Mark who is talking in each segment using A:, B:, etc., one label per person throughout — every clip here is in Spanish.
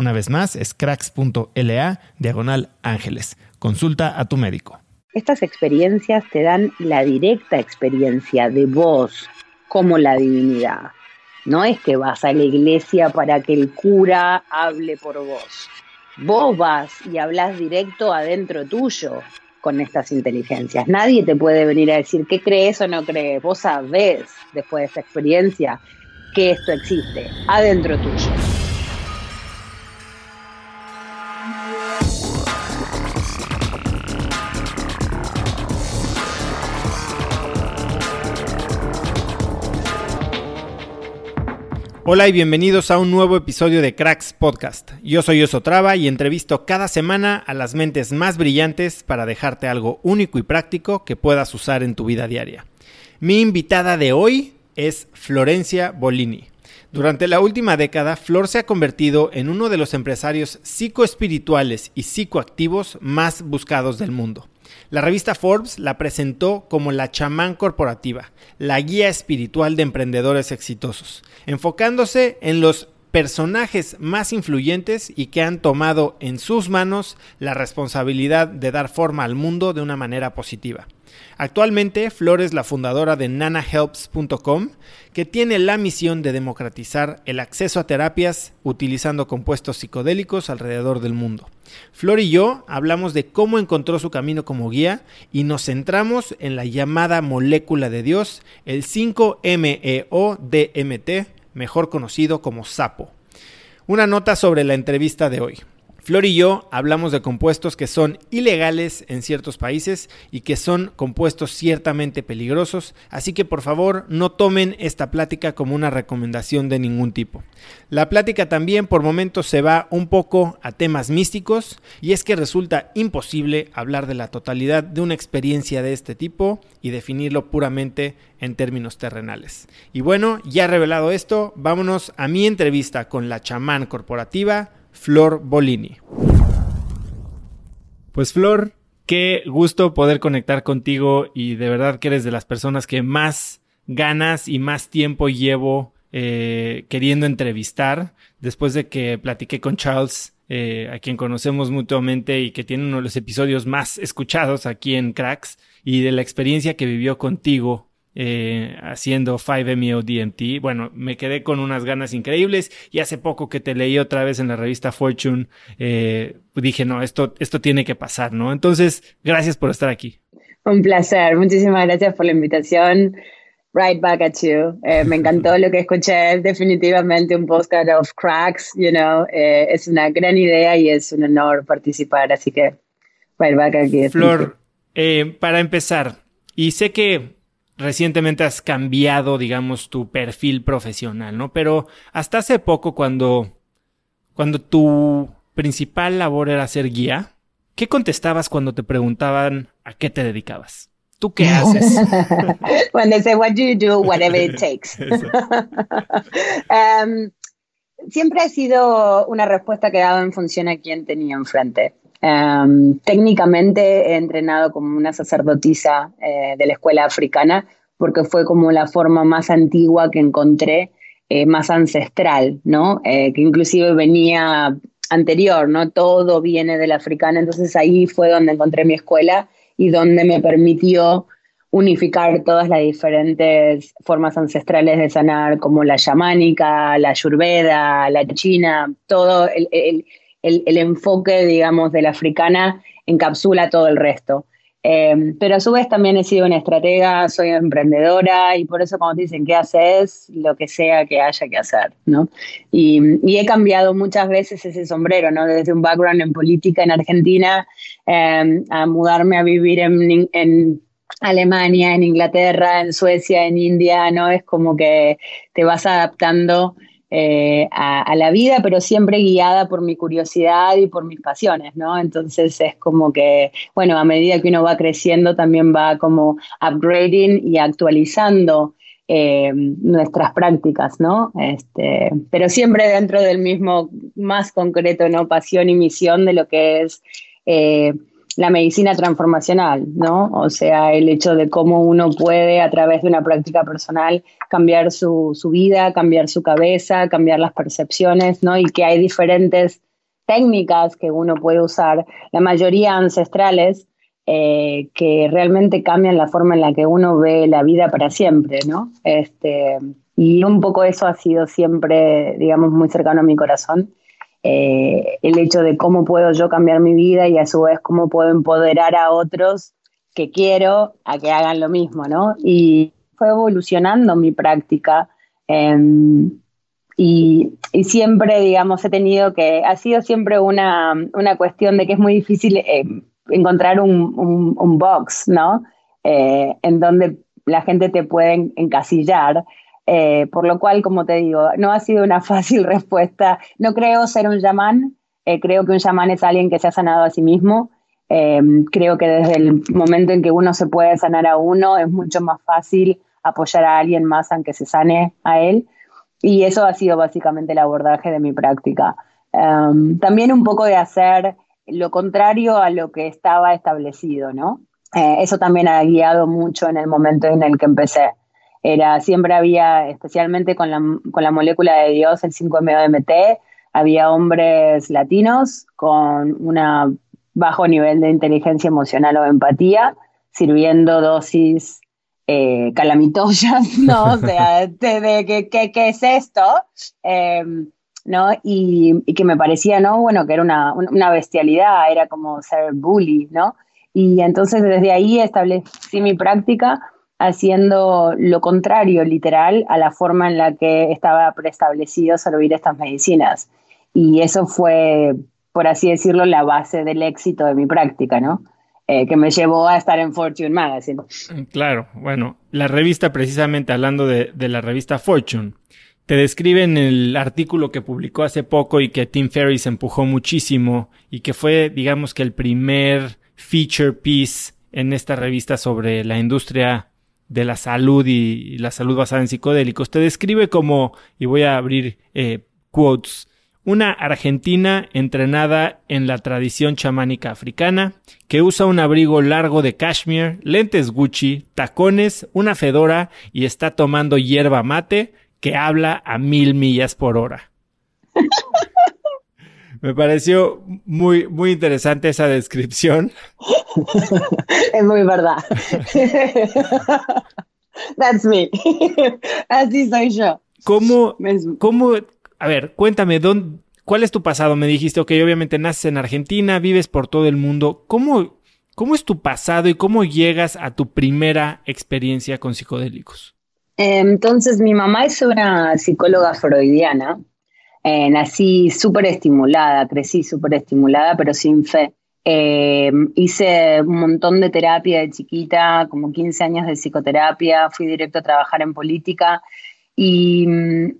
A: Una vez más, es cracks.la diagonal ángeles. Consulta a tu médico.
B: Estas experiencias te dan la directa experiencia de vos como la divinidad. No es que vas a la iglesia para que el cura hable por vos. Vos vas y hablas directo adentro tuyo con estas inteligencias. Nadie te puede venir a decir qué crees o no crees. Vos sabés, después de esta experiencia, que esto existe adentro tuyo.
A: Hola y bienvenidos a un nuevo episodio de Cracks Podcast. Yo soy Oso Traba y entrevisto cada semana a las mentes más brillantes para dejarte algo único y práctico que puedas usar en tu vida diaria. Mi invitada de hoy es Florencia Bolini. Durante la última década, Flor se ha convertido en uno de los empresarios psicoespirituales y psicoactivos más buscados del mundo. La revista Forbes la presentó como la chamán corporativa, la guía espiritual de emprendedores exitosos, enfocándose en los personajes más influyentes y que han tomado en sus manos la responsabilidad de dar forma al mundo de una manera positiva. Actualmente, Flor es la fundadora de nanahelps.com, que tiene la misión de democratizar el acceso a terapias utilizando compuestos psicodélicos alrededor del mundo. Flor y yo hablamos de cómo encontró su camino como guía y nos centramos en la llamada molécula de Dios, el 5-MeO-DMT, mejor conocido como sapo. Una nota sobre la entrevista de hoy. Flor y yo hablamos de compuestos que son ilegales en ciertos países y que son compuestos ciertamente peligrosos, así que por favor no tomen esta plática como una recomendación de ningún tipo. La plática también por momentos se va un poco a temas místicos y es que resulta imposible hablar de la totalidad de una experiencia de este tipo y definirlo puramente en términos terrenales. Y bueno, ya revelado esto, vámonos a mi entrevista con la chamán corporativa Flor Bolini. Pues Flor, qué gusto poder conectar contigo y de verdad que eres de las personas que más ganas y más tiempo llevo eh, queriendo entrevistar después de que platiqué con Charles, eh, a quien conocemos mutuamente y que tiene uno de los episodios más escuchados aquí en Cracks y de la experiencia que vivió contigo eh, haciendo 5MEO DMT. Bueno, me quedé con unas ganas increíbles y hace poco que te leí otra vez en la revista Fortune, eh, dije, no, esto, esto tiene que pasar, ¿no? Entonces, gracias por estar aquí.
B: Un placer, muchísimas gracias por la invitación. Right back at you. Eh, me encantó lo que escuché, es definitivamente un postcard of cracks, you know, eh, es una gran idea y es un honor participar, así que right back at you.
A: Flor, eh, para empezar, y sé que recientemente has cambiado, digamos, tu perfil profesional, ¿no? Pero hasta hace poco cuando, cuando tu principal labor era ser guía, ¿qué contestabas cuando te preguntaban a qué te dedicabas? ¿Tú qué haces?
B: When they say what do you do, whatever it takes. um, siempre ha sido una respuesta que he dado en función a quién tenía enfrente. Um, técnicamente he entrenado como una sacerdotisa eh, de la escuela africana porque fue como la forma más antigua que encontré, eh, más ancestral, ¿no? Eh, que inclusive venía anterior, ¿no? Todo viene del africana, entonces ahí fue donde encontré mi escuela y donde me permitió unificar todas las diferentes formas ancestrales de sanar, como la chamánica, la ayurveda, la china, todo el, el, enfoque, digamos, de la africana encapsula todo el resto. Eh, pero a su vez también he sido una estratega, soy emprendedora y por eso cuando te dicen qué haces, lo que sea que haya que hacer, ¿no? Y, he cambiado muchas veces ese sombrero, ¿no? Desde un background en política en Argentina eh, a mudarme a vivir en, en Alemania, en Inglaterra, en Suecia, en India, ¿no? Es como que te vas adaptando eh, a, la vida, pero siempre guiada por mi curiosidad y por mis pasiones, ¿no? Entonces es como que, bueno, a medida que uno va creciendo también va como upgrading y actualizando eh, nuestras prácticas, ¿no? Este, pero siempre dentro del mismo, más concreto, ¿no? Pasión y misión de lo que es eh, la medicina transformacional, ¿no? O sea, el hecho de cómo uno puede a través de una práctica personal cambiar su, vida, cambiar su cabeza, cambiar las percepciones, ¿no? Y que hay diferentes técnicas que uno puede usar, la mayoría ancestrales, eh, que realmente cambian la forma en la que uno ve la vida para siempre, ¿no? Este, y un poco eso ha sido siempre, digamos, muy cercano a mi corazón. Eh, el hecho de cómo puedo yo cambiar mi vida y a su vez cómo puedo empoderar a otros que quiero a que hagan lo mismo, ¿no? Y fue evolucionando mi práctica em, y, siempre, digamos, he tenido que, ha sido siempre una, cuestión de que es muy difícil eh, encontrar un, box, ¿no? Eh, en donde la gente te puede encasillar. Eh, por lo cual, como te digo, no ha sido una fácil respuesta. No creo ser un chamán, eh, creo que un chamán es alguien que se ha sanado a sí mismo. Eh, creo que desde el momento en que uno se puede sanar a uno, es mucho más fácil apoyar a alguien más aunque se sane a él. Y eso ha sido básicamente el abordaje de mi práctica. también un poco de hacer lo contrario a lo que estaba establecido, ¿no? eso también ha guiado mucho en el momento en el que empecé. Era, siempre había, especialmente con la, con la molécula de Dios, el 5-MeO-DMT, había hombres latinos con un bajo nivel de inteligencia emocional o empatía, sirviendo dosis eh, calamitosas, ¿no? O sea, de, ¿qué, es esto? Em, ¿no? Y, que me parecía, ¿no? Bueno, que era una, una, bestialidad, era como ser bully, ¿no? Y entonces desde ahí establecí mi práctica haciendo lo contrario, literal, a la forma en la que estaba preestablecido servir estas medicinas. Y eso fue, por así decirlo, la base del éxito de mi práctica, ¿no? Eh, que me llevó a estar en Fortune Magazine.
A: Mm, claro, bueno, la revista, precisamente hablando de, la revista Fortune, te describe en el artículo que publicó hace poco y que Tim Ferriss empujó muchísimo y que fue, digamos que el primer feature piece en esta revista sobre la industria de la salud y, la salud basada en psicodélicos. Te describe como, y voy a abrir eh, quotes, una argentina entrenada en la tradición chamánica africana, que usa un abrigo largo de cashmere, lentes Gucci, tacones, una fedora y está tomando hierba mate que habla a mil millas por hora. Me pareció muy, muy interesante esa descripción.
B: Es muy verdad. That's me. Así soy yo.
A: ¿Cómo, cómo, a ver, cuéntame, ¿cuál es tu pasado? Me dijiste, ok, obviamente naces en Argentina, vives por todo el mundo. ¿Cómo, ¿Cómo es tu pasado y cómo llegas a tu primera experiencia con psicodélicos?
B: Entonces, mi mamá es una psicóloga freudiana. Eh, nací súper estimulada, crecí súper estimulada, pero sin fe. Eh, hice un montón de terapia de chiquita, como 15 años de psicoterapia, fui directo a trabajar en política y,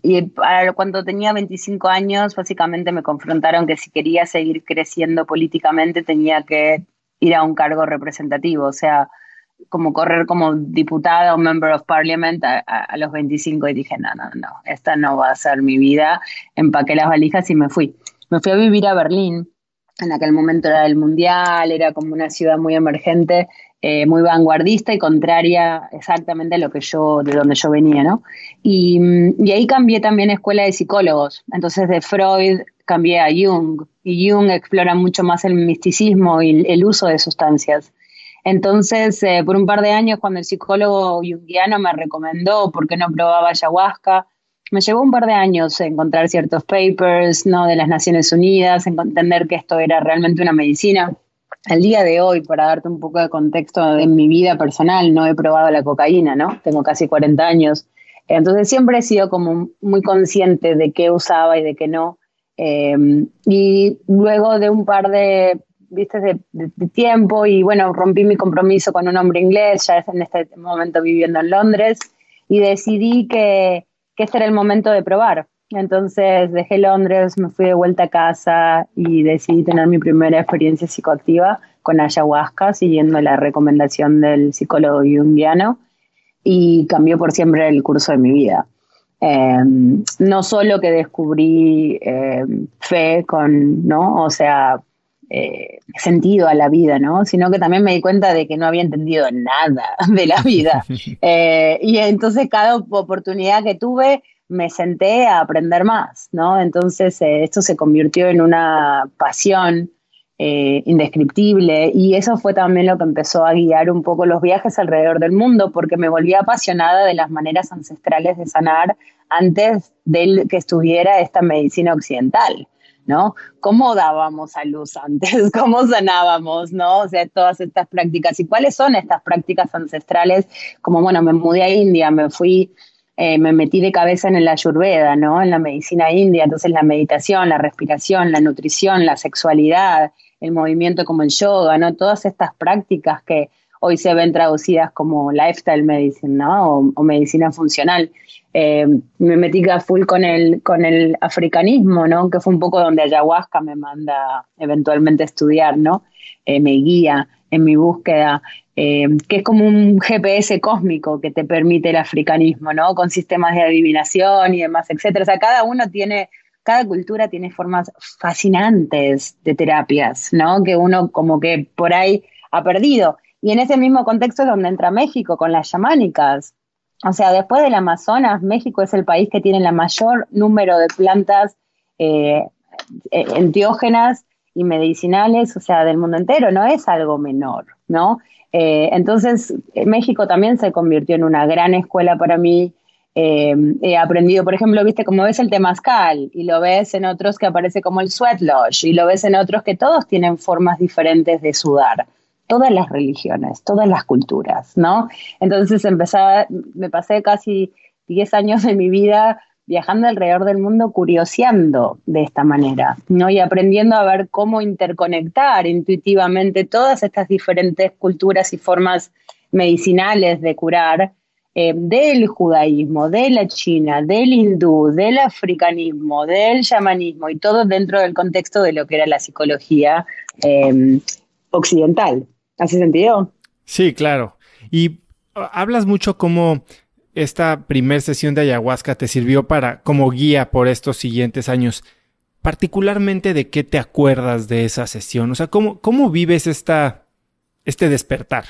B: y cuando tenía 25 años básicamente me confrontaron que si quería seguir creciendo políticamente tenía que ir a un cargo representativo, o sea, como correr como diputada o member of parliament a, los 25 y dije, no, no, no, esta no va a ser mi vida. Empaqué las valijas y me fui. Me fui a vivir a Berlín. En aquel momento era el mundial, era como una ciudad muy emergente, eh, muy vanguardista y contraria exactamente a lo que yo, de donde yo venía, ¿no? Y, y ahí cambié también escuela de psicólogos. Entonces de Freud cambié a Jung y Jung explora mucho más el misticismo y el uso de sustancias. Entonces, eh, por un par de años, cuando el psicólogo junguiano me recomendó por qué no probaba ayahuasca, me llevó un par de años encontrar ciertos papers ¿no? de las Naciones Unidas, entender que esto era realmente una medicina. Al día de hoy, para darte un poco de contexto en mi vida personal, no he probado la cocaína, ¿no? Tengo casi 40 años. Entonces siempre he sido como muy consciente de qué usaba y de qué no. Em, y luego de un par de, viste, de, tiempo y bueno, rompí mi compromiso con un hombre inglés, ya en este momento viviendo en Londres, y decidí que, que este era el momento de probar. Entonces dejé Londres, me fui de vuelta a casa y decidí tener mi primera experiencia psicoactiva con ayahuasca, siguiendo la recomendación del psicólogo junguiano, y cambió por siempre el curso de mi vida. Em, no solo que descubrí em, fe con, ¿no? O sea, eh, sentido a la vida, ¿no? Sino que también me di cuenta de que no había entendido nada de la vida. Eh, y entonces cada oportunidad que tuve me senté a aprender más, ¿no? Entonces eh, esto se convirtió en una pasión indescriptible y eso fue también lo que empezó a guiar un poco los viajes alrededor del mundo porque me volví apasionada de las maneras ancestrales de sanar antes de que estuviera esta medicina occidental. ¿No? ¿Cómo dábamos a luz antes? ¿Cómo sanábamos, no? O sea, todas estas prácticas. ¿Y cuáles son estas prácticas ancestrales? Como, bueno, me mudé a India, me fui, eh, me metí de cabeza en el ayurveda, ¿no? En la medicina india. Entonces, la meditación, la respiración, la nutrición, la sexualidad, el movimiento como el yoga, ¿no? Todas estas prácticas que hoy se ven traducidas como lifestyle medicine, ¿no? O, medicina funcional. Eh, me metí a full con el, con el africanismo, ¿no? Que fue un poco donde ayahuasca me manda eventualmente a estudiar, ¿no? Eh, me guía en mi búsqueda, eh, que es como un GPS cósmico que te permite el africanismo, ¿no? Con sistemas de adivinación y demás, etcétera. O sea, cada uno tiene cada cultura tiene formas fascinantes de terapias, ¿no? Que uno como que por ahí ha perdido. Y en ese mismo contexto es donde entra México con las chamánicas. O sea, después del Amazonas, México es el país que tiene el mayor número de plantas eh, eh, enteógenas y medicinales, o sea, del mundo entero, no es algo menor, ¿no? Eh, entonces, México también se convirtió en una gran escuela para mí. he aprendido, por ejemplo, viste, como ves el temazcal y lo ves en otros que aparece como el sweat lodge y lo ves en otros que todos tienen formas diferentes de sudar todas las religiones, todas las culturas, ¿no? Entonces empezaba, me pasé casi 10 años de mi vida viajando alrededor del mundo curioseando de esta manera, ¿no? Y aprendiendo a ver cómo interconectar intuitivamente todas estas diferentes culturas y formas medicinales de curar eh, del judaísmo, de la China, del hindú, del africanismo, del chamanismo y todo dentro del contexto de lo que era la psicología eh, occidental. ¿Hace sentido?
A: Sí, claro. Y uh, hablas mucho cómo esta primera sesión de ayahuasca te sirvió para como guía por estos siguientes años. Particularmente de qué te acuerdas de esa sesión, o sea, cómo, cómo vives esta, este despertar.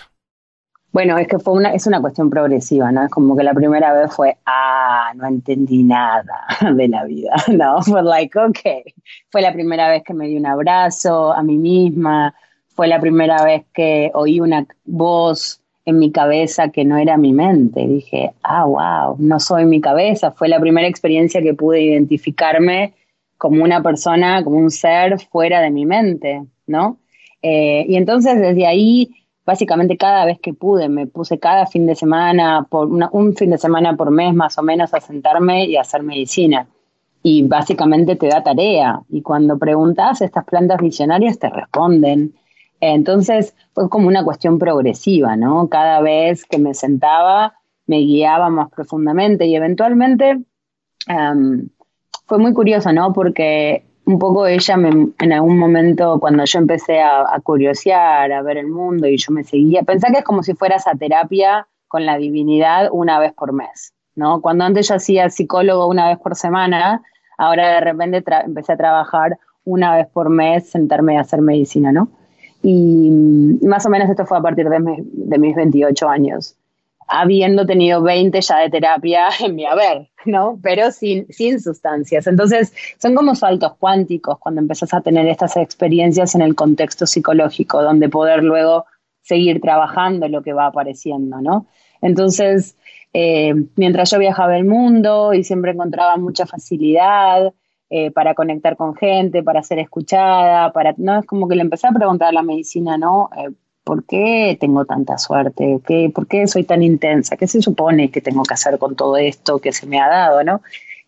B: Bueno, es que fue una, es una cuestión progresiva, ¿no? Es como que la primera vez fue, ah, no entendí nada de la vida, ¿no? Fue like, ok. Fue la primera vez que me di un abrazo a mí misma, fue la primera vez que oí una voz en mi cabeza que no era mi mente. Dije, ah, wow, no soy mi cabeza. Fue la primera experiencia que pude identificarme como una persona, como un ser fuera de mi mente, ¿no? Eh, y entonces desde ahí básicamente cada vez que pude, me puse cada fin de semana, por un fin de semana por mes más o menos, a sentarme y a hacer medicina. Y básicamente te da tarea. Y cuando preguntas, estas plantas visionarias te responden. Entonces fue como una cuestión progresiva, ¿no? Cada vez que me sentaba, me guiaba más profundamente y eventualmente fue muy curioso, ¿no? Porque un poco ella en algún momento, cuando yo empecé a, a, curiosear, a ver el mundo y yo me seguía, pensé que es como si fuera esa terapia con la divinidad una vez por mes, ¿no? Cuando antes yo hacía psicólogo una vez por semana, ahora de repente empecé a trabajar una vez por mes, sentarme a hacer medicina, ¿no? Y, más o menos esto fue a partir de, de mis 28 años habiendo tenido 20 ya de terapia en mi haber, ¿no? Pero sin, sin sustancias. Entonces, son como saltos cuánticos cuando empezás a tener estas experiencias en el contexto psicológico, donde poder luego seguir trabajando lo que va apareciendo, ¿no? Entonces, eh, mientras yo viajaba el mundo y siempre encontraba mucha facilidad eh, para conectar con gente, para ser escuchada, para, ¿no? Es como que le empecé a preguntar a la medicina, ¿no? Eh, ¿por qué tengo tanta suerte? ¿Qué, ¿Por qué soy tan intensa? ¿Qué se supone que tengo que hacer con todo esto que se me ha dado? ¿no?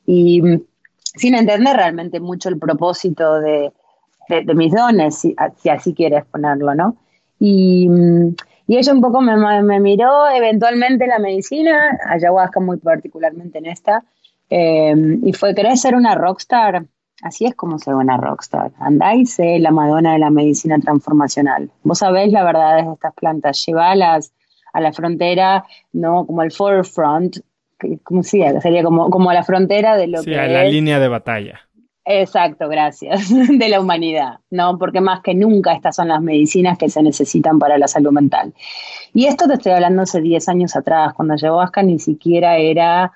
B: Y mm, sin entender realmente mucho el propósito de, mis dones, si, así quieres ponerlo, ¿no? Y, mm, y ella un poco me, me, miró eventualmente la medicina, ayahuasca muy particularmente en esta, eh, y fue, ¿querés ser una rockstar? Así es como se ve una rockstar. Andá y sé la Madonna de la medicina transformacional. Vos sabés la verdad de estas plantas. Llevalas a la frontera, ¿no? Como al forefront, ¿cómo sería? Sería como, como a la frontera de lo que.
A: Sí, a la línea de batalla.
B: Exacto, gracias. De la humanidad, ¿no? Porque más que nunca estas son las medicinas que se necesitan para la salud mental. Y esto te estoy hablando hace 10 años atrás, cuando llegó Asca ni siquiera era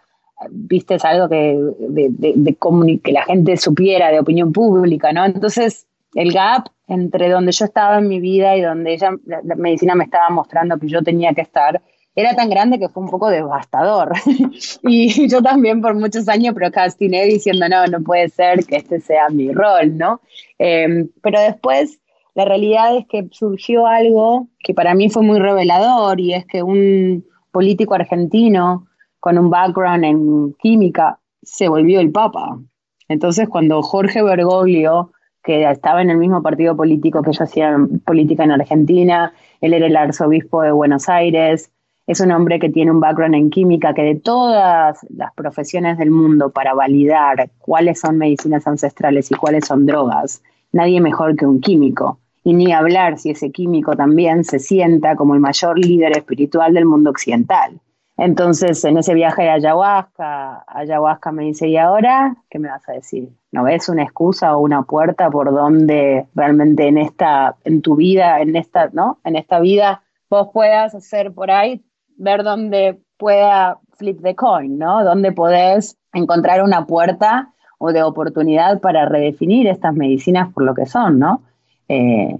B: viste, es algo que, de, que la gente supiera de opinión pública, ¿no? Entonces, el gap entre donde yo estaba en mi vida y donde ella, la, medicina me estaba mostrando que yo tenía que estar, era tan grande que fue un poco devastador. y yo también por muchos años procrastiné diciendo, no, no puede ser que este sea mi rol, ¿no? Em, pero después, la realidad es que surgió algo que para mí fue muy revelador y es que un político argentino con un background en química, se volvió el Papa. Entonces, cuando Jorge Bergoglio, que estaba en el mismo partido político que yo hacía política en Argentina, él era el arzobispo de Buenos Aires, es un hombre que tiene un background en química, que de todas las profesiones del mundo para validar cuáles son medicinas ancestrales y cuáles son drogas, nadie mejor que un químico. Y ni hablar si ese químico también se sienta como el mayor líder espiritual del mundo occidental. Entonces, en ese viaje de ayahuasca, ayahuasca me dice, ¿y ahora qué me vas a decir? ¿No ves una excusa o una puerta por donde realmente en esta, en tu vida, en esta, ¿no? En esta vida vos puedas hacer por ahí, ver dónde pueda flip the coin, ¿no? Dónde podés encontrar una puerta o de oportunidad para redefinir estas medicinas por lo que son, ¿no? Eh,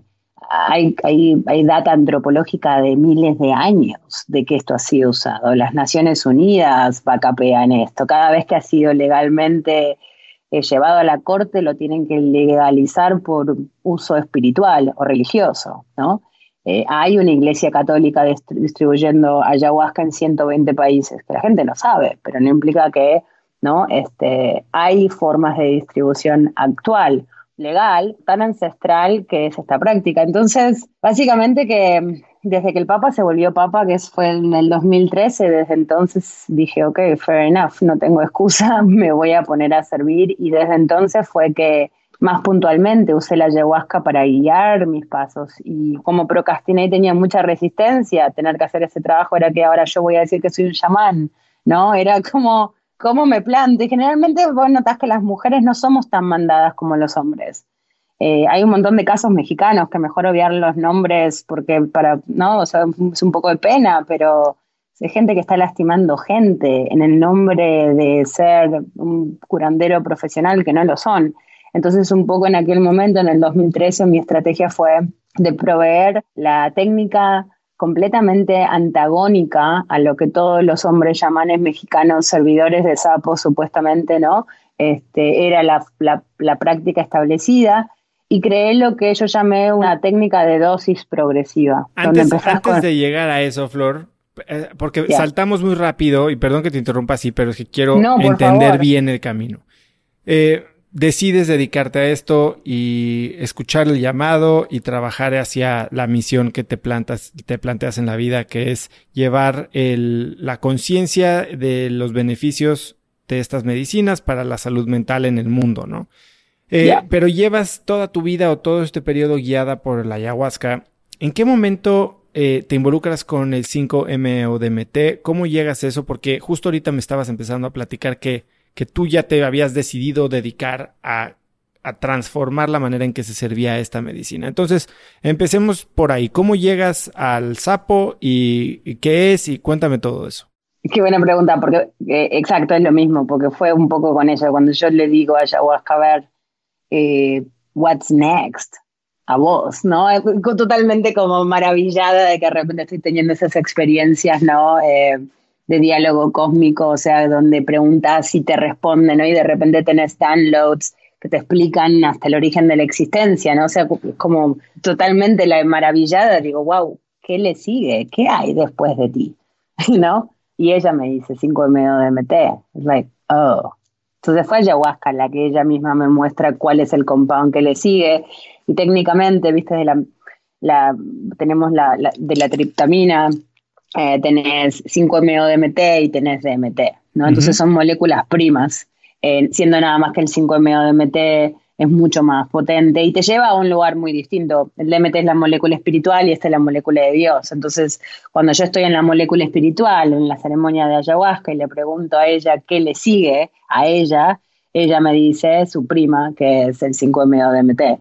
B: hay, hay, data antropológica de miles de años de que esto ha sido usado. Las Naciones Unidas en esto. Cada vez que ha sido legalmente eh, llevado a la corte lo tienen que legalizar por uso espiritual o religioso, ¿no? Eh, hay una iglesia católica distribuyendo ayahuasca en 120 países, que la gente no sabe, pero no implica que ¿no? Este, hay formas de distribución actual legal, tan ancestral que es esta práctica. Entonces, básicamente que desde que el Papa se volvió Papa, que fue en el 2013, desde entonces dije, ok, fair enough, no tengo excusa, me voy a poner a servir y desde entonces fue que más puntualmente usé la ayahuasca para guiar mis pasos y como procrastiné y tenía mucha resistencia a tener que hacer ese trabajo, era que ahora yo voy a decir que soy un chamán, ¿no? Era como cómo me planto. Y generalmente vos notás que las mujeres no somos tan mandadas como los hombres. Eh, hay un montón de casos mexicanos que mejor obviar los nombres porque para, no, o sea, es un poco de pena, pero hay gente que está lastimando gente en el nombre de ser un curandero profesional que no lo son. Entonces, un poco en aquel momento, en el 2013, mi estrategia fue de proveer la técnica completamente antagónica a lo que todos los hombres llamanes mexicanos servidores de sapo supuestamente, ¿no? Este, era la, práctica establecida y creé lo que yo llamé una técnica de dosis progresiva.
A: Antes, antes de llegar a eso, Flor, eh, porque saltamos muy rápido, y perdón que te interrumpa así, pero es que quiero entender bien el camino. Eh, decides dedicarte a esto y escuchar el llamado y trabajar hacia la misión que te plantas, te planteas en la vida, que es llevar el, la conciencia de los beneficios de estas medicinas para la salud mental en el mundo, ¿no? Eh, pero llevas toda tu vida o todo este periodo guiada por la ayahuasca. ¿En qué momento eh, te involucras con el 5M o DMT? ¿Cómo llegas a eso? Porque justo ahorita me estabas empezando a platicar que, que tú ya te habías decidido dedicar a, a transformar la manera en que se servía esta medicina. Entonces, empecemos por ahí. ¿Cómo llegas al sapo y, qué es? Y cuéntame todo eso.
B: Qué buena pregunta, porque eh, exacto, es lo mismo, porque fue un poco con ella. Cuando yo le digo a ayahuasca, a ver, eh, what's next a vos, ¿no? Totalmente como maravillada de que de repente estoy teniendo esas experiencias, ¿no? Eh, de diálogo cósmico, o sea, donde preguntas y te responden, ¿no? Y de repente tenés downloads que te explican hasta el origen de la existencia, ¿no? O sea, como totalmente la maravillada, digo, wow, ¿qué le sigue? ¿Qué hay después de ti? ¿No? Y ella me dice 5 medio de MT. Es like, oh, entonces fue ayahuasca la que ella misma me muestra cuál es el compound que le sigue. Y técnicamente, viste, de la, tenemos la, de la triptamina, eh, tenés 5-MeO-DMT y tenés DMT, ¿no? Entonces son moléculas primas, eh, siendo nada más que el 5-MeO-DMT es mucho más potente y te lleva a un lugar muy distinto. El DMT es la molécula espiritual y esta es la molécula de Dios. Entonces, cuando yo estoy en la molécula espiritual, en la ceremonia de ayahuasca, y le pregunto a ella qué le sigue a ella, ella me dice su prima, que es el 5-MeO-DMT.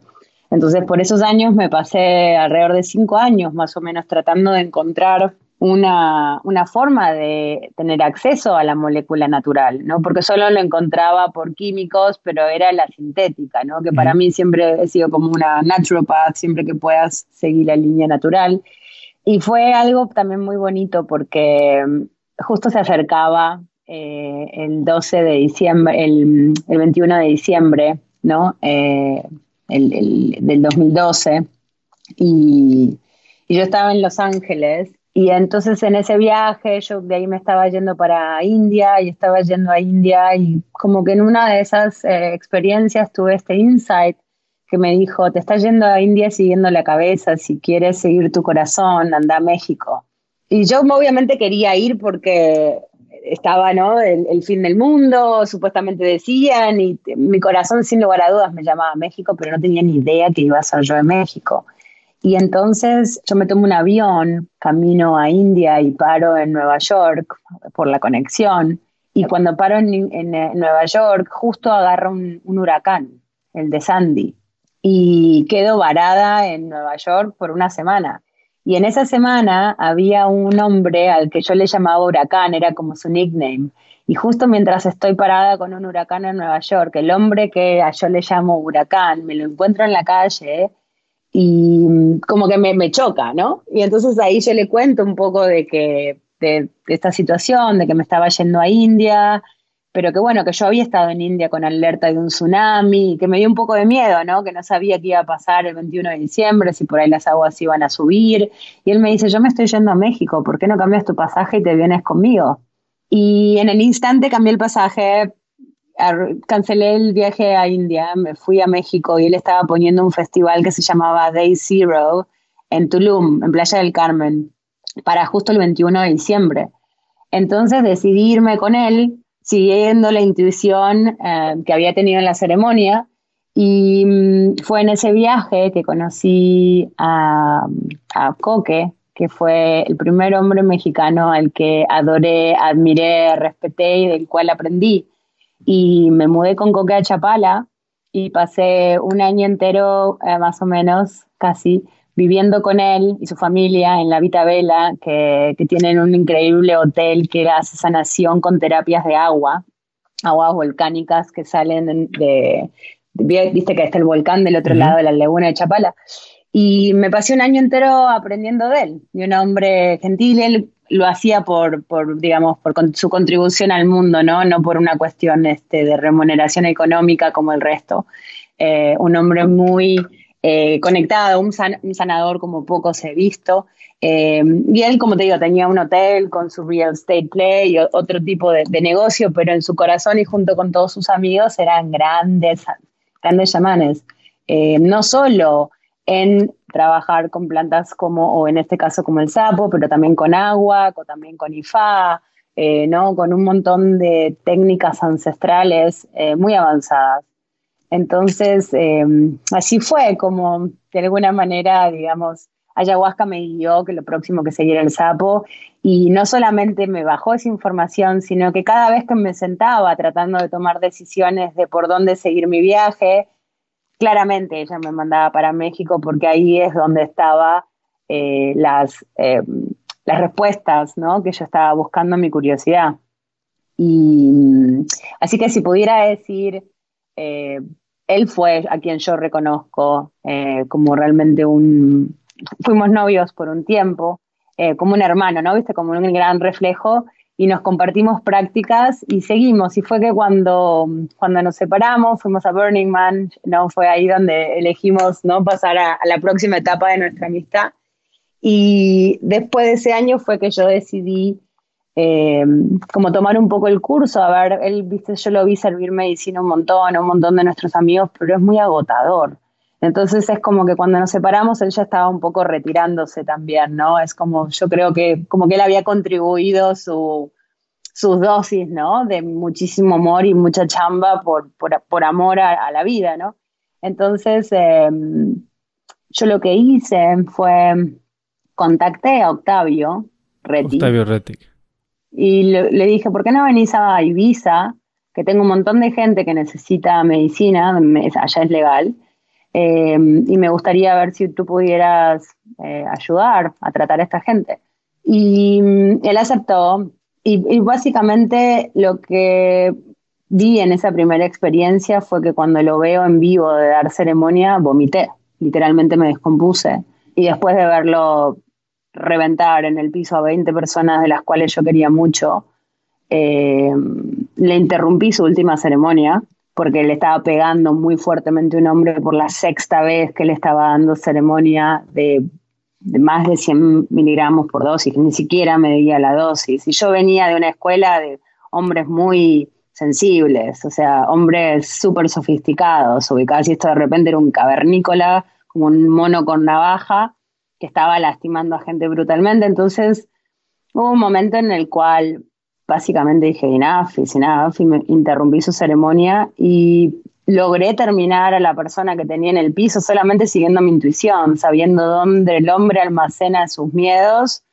B: Entonces, por esos años me pasé alrededor de cinco años más o menos tratando de encontrar una, una, forma de tener acceso a la molécula natural, ¿no? Porque solo lo encontraba por químicos, pero era la sintética, ¿no? Que para mí siempre he sido como una naturopath, siempre que puedas seguir la línea natural. Y fue algo también muy bonito porque mm, justo se acercaba eh, el 12 de diciembre, el, el 21 de diciembre, ¿no? Eh, el, el, del 2012. Y, y yo estaba en Los Ángeles y entonces en ese viaje yo de ahí me estaba yendo para India y estaba yendo a India y como que en una de esas eh, experiencias tuve este insight que me dijo, te estás yendo a India siguiendo la cabeza, si quieres seguir tu corazón, anda a México. Y yo obviamente quería ir porque estaba, ¿no? El, el, fin del mundo, supuestamente decían, y mi corazón sin lugar a dudas me llamaba a México, pero no tenía ni idea que iba a ser yo en México. Y entonces yo me tomo un avión, camino a India y paro en Nueva York por la conexión. Y cuando paro en, Nueva York, justo agarro un, huracán, el de Sandy. Y quedo varada en Nueva York por una semana. Y en esa semana había un hombre al que yo le llamaba huracán, era como su nickname. Y justo mientras estoy parada con un huracán en Nueva York, el hombre que yo le llamo huracán, me lo encuentro en la calle y como que me, me, choca, ¿no? Y entonces ahí yo le cuento un poco de que de, esta situación, de que me estaba yendo a India, pero que bueno, que yo había estado en India con alerta de un tsunami, que me dio un poco de miedo, ¿no? Que no sabía qué iba a pasar el 21 de diciembre, si por ahí las aguas iban a subir. Y él me dice, yo me estoy yendo a México, ¿por qué no cambias tu pasaje y te vienes conmigo? Y en el instante cambié el pasaje, cancelé el viaje a India, me fui a México y él estaba poniendo un festival que se llamaba Day Zero en Tulum, en Playa del Carmen, para justo el 21 de diciembre. Entonces decidí irme con él, siguiendo la intuición eh, que había tenido en la ceremonia, y mm, fue en ese viaje que conocí a, a Coque, que fue el primer hombre mexicano al que adoré, admiré, respeté y del cual aprendí y me mudé con Coque a Chapala y pasé un año entero, eh, más o menos, casi, viviendo con él y su familia en la Vita Vela, que, que tienen un increíble hotel que hace sanación con terapias de agua, aguas volcánicas que salen de, viste que está el volcán del otro lado de la laguna de Chapala. Y me pasé un año entero aprendiendo de él, de un hombre gentil, él lo hacía por, por digamos, por su contribución al mundo, ¿no? No por una cuestión este, de remuneración económica como el resto. eh, un hombre muy eh, conectado, un, sanador como pocos he visto. Eh, y él, como te digo, tenía un hotel con su real estate play y otro tipo de, negocio, pero en su corazón y junto con todos sus amigos eran grandes, grandes chamanes. No solo en trabajar con plantas como, o en este caso como el sapo, pero también con agua, o también con IFA, ¿no? con un montón de técnicas ancestrales muy avanzadas. Entonces, em, así fue como de alguna manera, digamos, ayahuasca me guió que lo próximo que seguir el sapo y no solamente me bajó esa información, sino que cada vez que me sentaba tratando de tomar decisiones de por dónde seguir mi viaje, claramente ella me mandaba para México porque ahí es donde estaban eh, las, em, las respuestas ¿no? que yo estaba buscando mi curiosidad. Y así que si pudiera decir eh, él fue a quien yo reconozco eh, como realmente un... Fuimos novios por un tiempo, eh, como un hermano, ¿no? Viste, como un gran reflejo y nos compartimos prácticas y seguimos. Y fue que cuando, cuando nos separamos, fuimos a Burning Man, ¿no? Fue ahí donde elegimos, ¿no? Pasar a la próxima etapa de nuestra amistad. Y después de ese año fue que yo decidí eh, como tomar un poco el curso, a ver, él, viste, yo lo vi servir medicina un montón, un montón de nuestros amigos, pero es muy agotador. Entonces es como que cuando nos separamos él ya estaba un poco retirándose también, ¿no? Es como, yo creo que como que él había contribuido su, sus dosis, ¿no? De muchísimo amor y mucha chamba por, por, amor a, la vida, ¿no? Entonces, em, yo lo que hice fue contacté a Octavio
A: Retic. Octavio Retic
B: y le, dije, ¿por qué no venís a Ibiza? Que tengo un montón de gente que necesita medicina, allá es legal, eh, y me gustaría ver si tú pudieras eh, ayudar a tratar a esta gente. Y mm, él aceptó, y, básicamente lo que vi en esa primera experiencia fue que cuando lo veo en vivo de dar ceremonia, vomité, literalmente me descompuse. Y después de verlo reventar en el piso a 20 personas de las cuales yo quería mucho, eh, le interrumpí su última ceremonia porque le estaba pegando muy fuertemente un hombre por la sexta vez que le estaba dando ceremonia de, más de 100 miligramos por dosis, ni siquiera medía la dosis. Y yo venía de una escuela de hombres muy sensibles, o sea, hombres súper sofisticados, ubicados, y esto de repente era un cavernícola, como un mono con navaja, que estaba lastimando a gente brutalmente. Entonces hubo un momento en el cual básicamente dije enough, is enough, y me interrumpí su ceremonia y logré terminar a la persona que tenía en el piso solamente siguiendo mi intuición, sabiendo dónde el hombre almacena sus miedos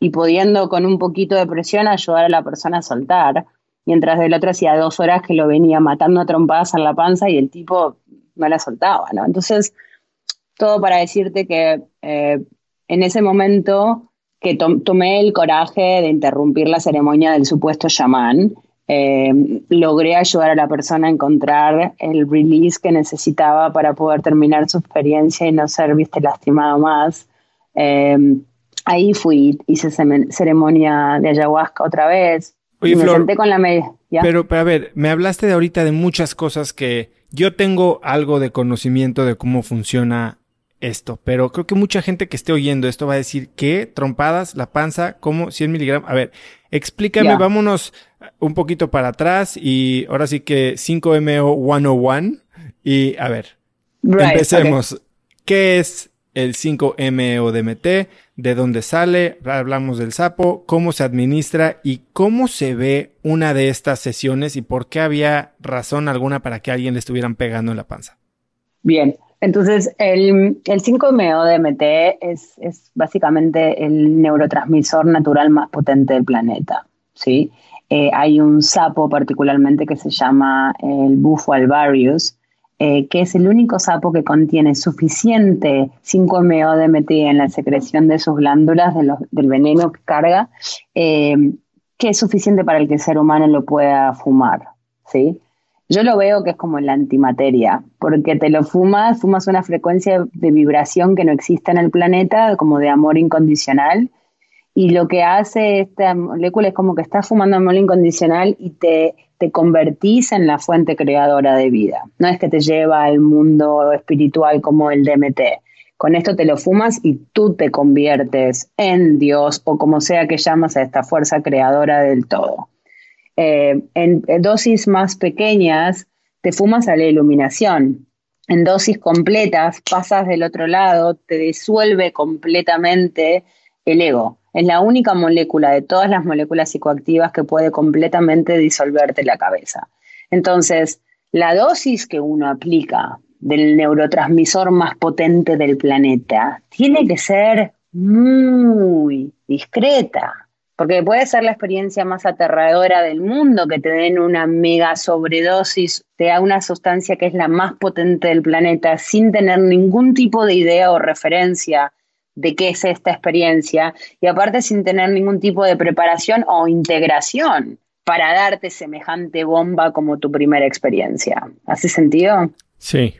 B: y pudiendo con un poquito de presión ayudar a la persona a soltar. Mientras del otro hacía dos horas que lo venía matando a trompadas en la panza y el tipo no la soltaba, ¿no? Entonces, todo para decirte que eh, en ese momento que tomé el coraje de interrumpir la ceremonia del supuesto chamán, eh, logré ayudar a la persona a encontrar el release que necesitaba para poder terminar su experiencia y no ser, viste, lastimado más. Eh, ahí fui, hice ceremonia de ayahuasca otra vez.
A: Oye, me senté con la media. Pero, pero a ver, me hablaste de ahorita de muchas cosas que yo tengo algo de conocimiento de cómo funciona esto, pero creo que mucha gente que esté oyendo esto va a decir que trompadas, la panza, como 100 miligramos. A ver, explícame, vámonos un poquito para atrás y ahora sí que 5MO 101 y a ver, empecemos. ¿Qué es el 5MO DMT? ¿De dónde sale? Hablamos del sapo, cómo se administra y cómo se ve una de estas sesiones y por qué había razón alguna para que alguien le estuvieran pegando en la panza.
B: Bien, entonces, el, el 5-MeO-DMT es, es, básicamente el neurotransmisor natural más potente del planeta. ¿sí? Eh, hay un sapo particularmente que se llama el bufo alvarius, eh, que es el único sapo que contiene suficiente 5-MeO-DMT en la secreción de sus glándulas, del veneno que carga, eh, que es suficiente para que el ser humano lo pueda fumar. ¿sí? Yo lo veo que es como la antimateria, porque te lo fumas, fumas una frecuencia de vibración que no existe en el planeta, como de amor incondicional, y lo que hace esta molécula es como que estás fumando amor incondicional y te, te convertís en la fuente creadora de vida. No es que te lleva al mundo espiritual como el DMT. Con esto te lo fumas y tú te conviertes en Dios o como sea que llamas a esta fuerza creadora del todo. Eh, en dosis más pequeñas te fumas a la iluminación. En dosis completas pasas del otro lado, te disuelve completamente el ego. Es la única molécula de todas las moléculas psicoactivas que puede completamente disolverte la cabeza. Entonces, la dosis que uno aplica del neurotransmisor más potente del planeta tiene que ser muy discreta, porque puede ser la experiencia más aterradora del mundo que te den una mega sobredosis de una sustancia que es la más potente del planeta sin tener ningún tipo de idea o referencia de qué es esta experiencia y aparte sin tener ningún tipo de preparación o integración para darte semejante bomba como tu primera experiencia. ¿Hace sentido?
A: Sí.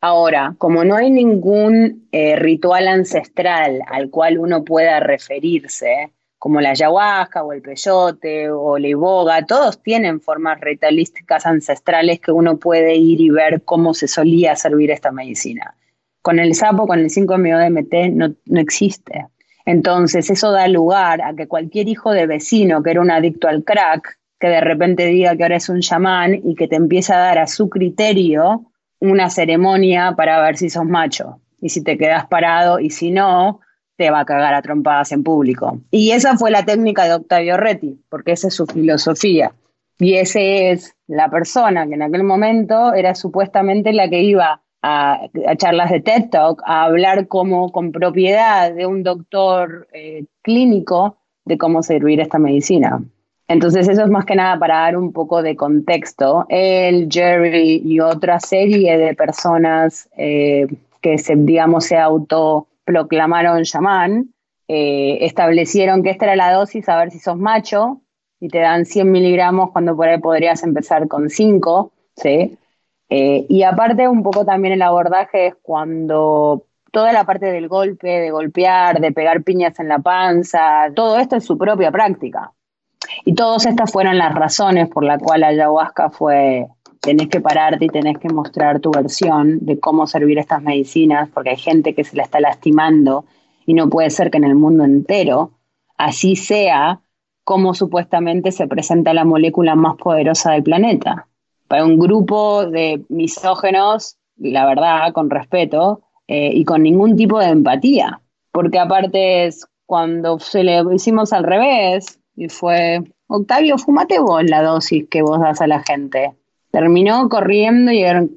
B: Ahora, como no hay ningún eh, ritual ancestral al cual uno pueda referirse, como la ayahuasca o el peyote o la iboga, todos tienen formas ritualísticas ancestrales que uno puede ir y ver cómo se solía servir esta medicina. Con el sapo, con el 5-MeO-DMT, no, no existe. Entonces, eso da lugar a que cualquier hijo de vecino que era un adicto al crack, que de repente diga que ahora es un chamán y que te empieza a dar a su criterio una ceremonia para ver si sos macho. Y si te quedas parado y si no, te va a cagar a trompadas en público. Y esa fue la técnica de Octavio Retti, porque esa es su filosofía. Y ese es la persona que en aquel momento era supuestamente la que iba a, charlas de TED Talk, a hablar como con propiedad de un doctor eh, clínico de cómo servir esta medicina. Entonces eso es más que nada para dar un poco de contexto. Él, Jerry y otra serie de personas eh, que se, digamos, se autoproclamaron chamán, eh, establecieron que esta era la dosis a ver si sos macho y te dan 100 miligramos cuando por ahí podrías empezar con 5, ¿sí? Eh, y aparte un poco también el abordaje es cuando toda la parte del golpe, de golpear, de pegar piñas en la panza, todo esto es su propia práctica. Y todas estas fueron las razones por la cual ayahuasca fue, tenés que pararte y tenés que mostrar tu versión de cómo servir estas medicinas, porque hay gente que se la está lastimando y no puede ser que en el mundo entero así sea como supuestamente se presenta la molécula más poderosa del planeta para un grupo de misógenos, la verdad, con respeto, eh, y con ningún tipo de empatía. Porque aparte es cuando se le hicimos al revés, y fue, Octavio, fumate vos la dosis que vos das a la gente. Terminó corriendo y er,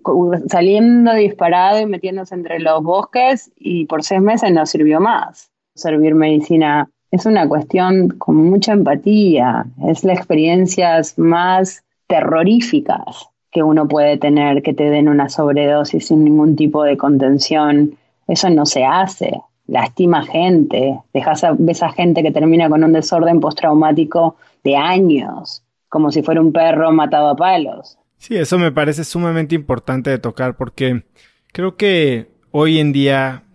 B: saliendo disparado y metiéndose entre los bosques y por seis meses no sirvió más. Servir medicina es una cuestión con mucha empatía, es la experiencia más terroríficas que uno puede tener que te den una sobredosis sin ningún tipo de contención. Eso no se hace. Lastima gente. Dejas a, ves a gente que termina con un desorden postraumático de años, como si fuera un perro matado a palos.
A: Sí, eso me parece sumamente importante de tocar porque creo que hoy en día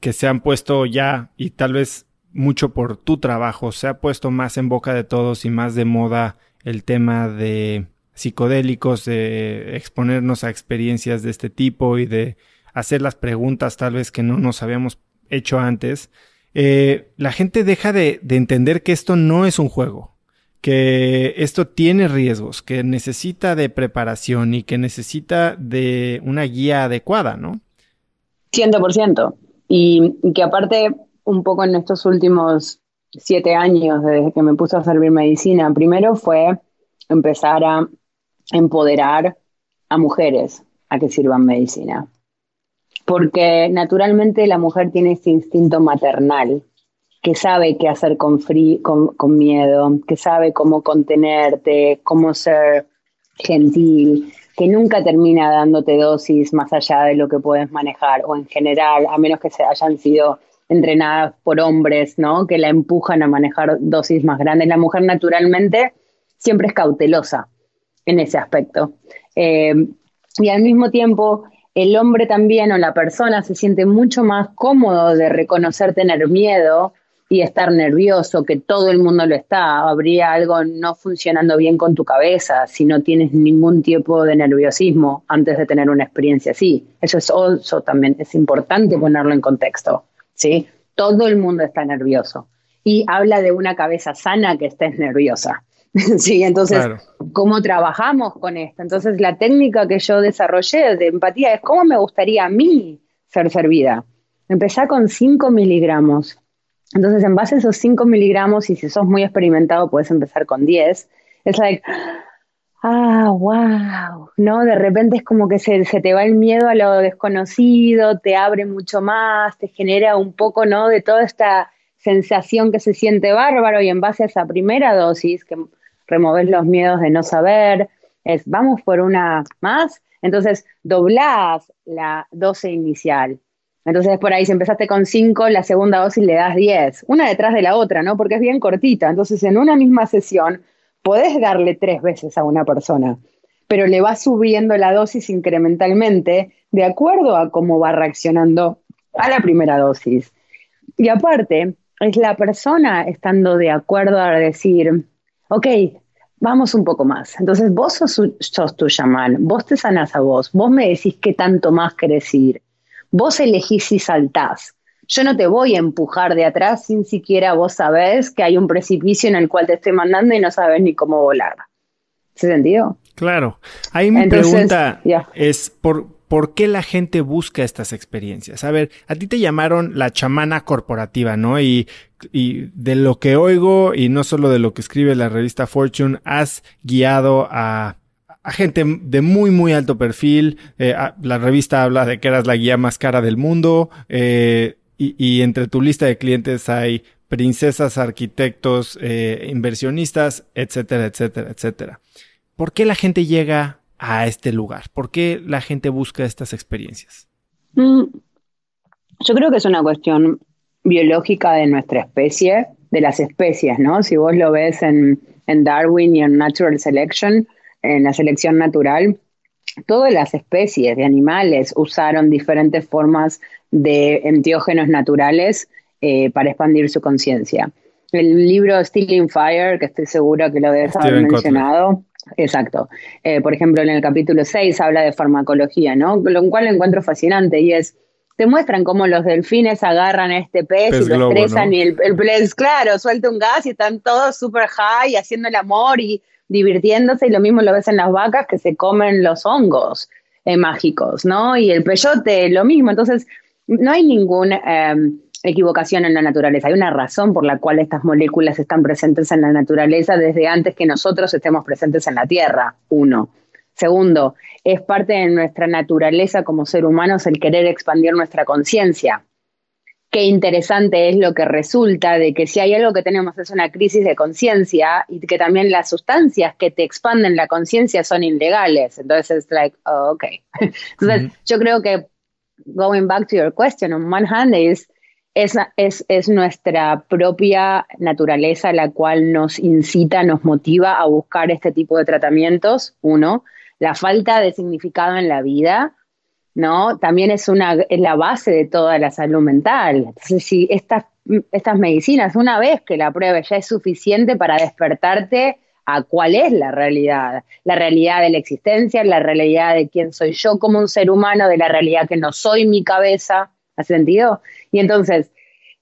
A: que se han puesto ya y tal vez mucho por tu trabajo, se ha puesto más en boca de todos y más de moda el tema de psicodélicos, de exponernos a experiencias de este tipo y de hacer las preguntas tal vez que no nos habíamos hecho antes, eh, la gente deja de, de entender que esto no es un juego, que esto tiene riesgos, que necesita de preparación y que necesita de una guía adecuada, ¿no?
B: 100%. Y, que aparte, un poco en estos últimos siete años, desde que me puse a servir medicina, primero fue empezar a empoderar a mujeres a que sirvan medicina. Porque naturalmente la mujer tiene este instinto maternal, que sabe qué hacer con, con, miedo, que sabe cómo contenerte, cómo ser gentil, que nunca termina dándote dosis más allá de lo que puedes manejar, o en general, a menos que se hayan sido entrenadas por hombres, ¿no? Que la empujan a manejar dosis más grandes. La mujer naturalmente siempre es cautelosa en ese aspecto. Eh, y al mismo tiempo, el hombre también o la persona se siente mucho más cómodo de reconocer tener miedo y estar nervioso, que todo el mundo lo está, habría algo no funcionando bien con tu cabeza si no tienes ningún tipo de nerviosismo antes de tener una experiencia así. Eso es eso también es importante ponerlo en contexto, ¿sí? Todo el mundo está nervioso y habla de una cabeza sana que estés nerviosa. sí, entonces, ¿cómo trabajamos con esto? Entonces, la técnica que yo desarrollé de empatía es cómo me gustaría a mí ser servida. Empezá con 5 miligramos entonces, en base a esos 5 miligramos, y si sos muy experimentado, puedes empezar con 10, es like, ah, wow, ¿no? De repente es como que se, te va el miedo a lo desconocido, te abre mucho más, te genera un poco, ¿no? De toda esta sensación que se siente bárbaro y en base a esa primera dosis, que removes los miedos de no saber, es, vamos por una más, entonces doblás la dosis inicial entonces por ahí si empezaste con 5, la segunda dosis le das 10, una detrás de la otra, ¿no? Porque es bien cortita. Entonces en una misma sesión podés darle tres veces a una persona, pero le vas subiendo la dosis incrementalmente de acuerdo a cómo va reaccionando a la primera dosis. Y aparte, es la persona estando de acuerdo a decir, ok, vamos un poco más. Entonces vos sos, sos tu chamán, vos te sanás a vos, vos me decís qué tanto más querés ir Vos elegís si saltás. Yo no te voy a empujar de atrás sin siquiera vos sabés que hay un precipicio en el cual te estoy mandando y no sabes ni cómo volar. ¿Se sentido?
A: Claro. Ahí mi pregunta es por, ¿por qué la gente busca estas experiencias? A ver, a ti te llamaron la chamana corporativa, ¿no? Y, y de lo que oigo, y no solo de lo que escribe la revista Fortune, has guiado a a gente de muy, muy alto perfil. Eh, la revista habla de que eras la guía más cara del mundo. Eh, y, entre tu lista de clientes hay princesas, arquitectos, eh, inversionistas, etcétera, etcétera, etcétera. ¿Por qué la gente llega a este lugar? ¿Por qué la gente busca estas experiencias?
B: Mm, yo creo que es una cuestión biológica de nuestra especie, de las especies, ¿no? Si vos lo ves en, en Darwin y en Natural Selection, en la selección natural, todas las especies de animales usaron diferentes formas de enteógenos naturales eh, para expandir su conciencia. El libro Stealing Fire, que estoy segura que lo debes haber mencionado, Exacto. Eh, por ejemplo, en el capítulo 6 habla de farmacología, ¿no? Lo cual encuentro fascinante y es, te muestran cómo los delfines agarran a este pez, y lo estresan y el, el, pez, claro, suelta un gas y están todos super high haciendo el amor y divirtiéndose y lo mismo lo ves en las vacas que se comen los hongos eh, mágicos, ¿no? Y el peyote, lo mismo. Entonces, no hay ninguna em, equivocación en la naturaleza. Hay una razón por la cual estas moléculas están presentes en la naturaleza desde antes que nosotros estemos presentes en la Tierra, uno. Segundo, es parte de nuestra naturaleza como ser humanos el querer expandir nuestra conciencia qué interesante es lo que resulta de que si hay algo que tenemos es una crisis de conciencia y que también las sustancias que te expanden la conciencia son ilegales. Entonces es like, oh, ok. Entonces yo creo que going back to your question, on one hand is, es, es, es nuestra propia naturaleza la cual nos incita, nos motiva a buscar este tipo de tratamientos, uno, la falta de significado en la vida, ¿no? También es, una, es la base de toda la salud mental. Entonces, si estas, estas medicinas, una vez que la pruebes, ya es suficiente para despertarte a cuál es la realidad, la realidad de la existencia, la realidad de quién soy yo como un ser humano, de la realidad que no soy mi cabeza, ¿hace sentido? Y entonces,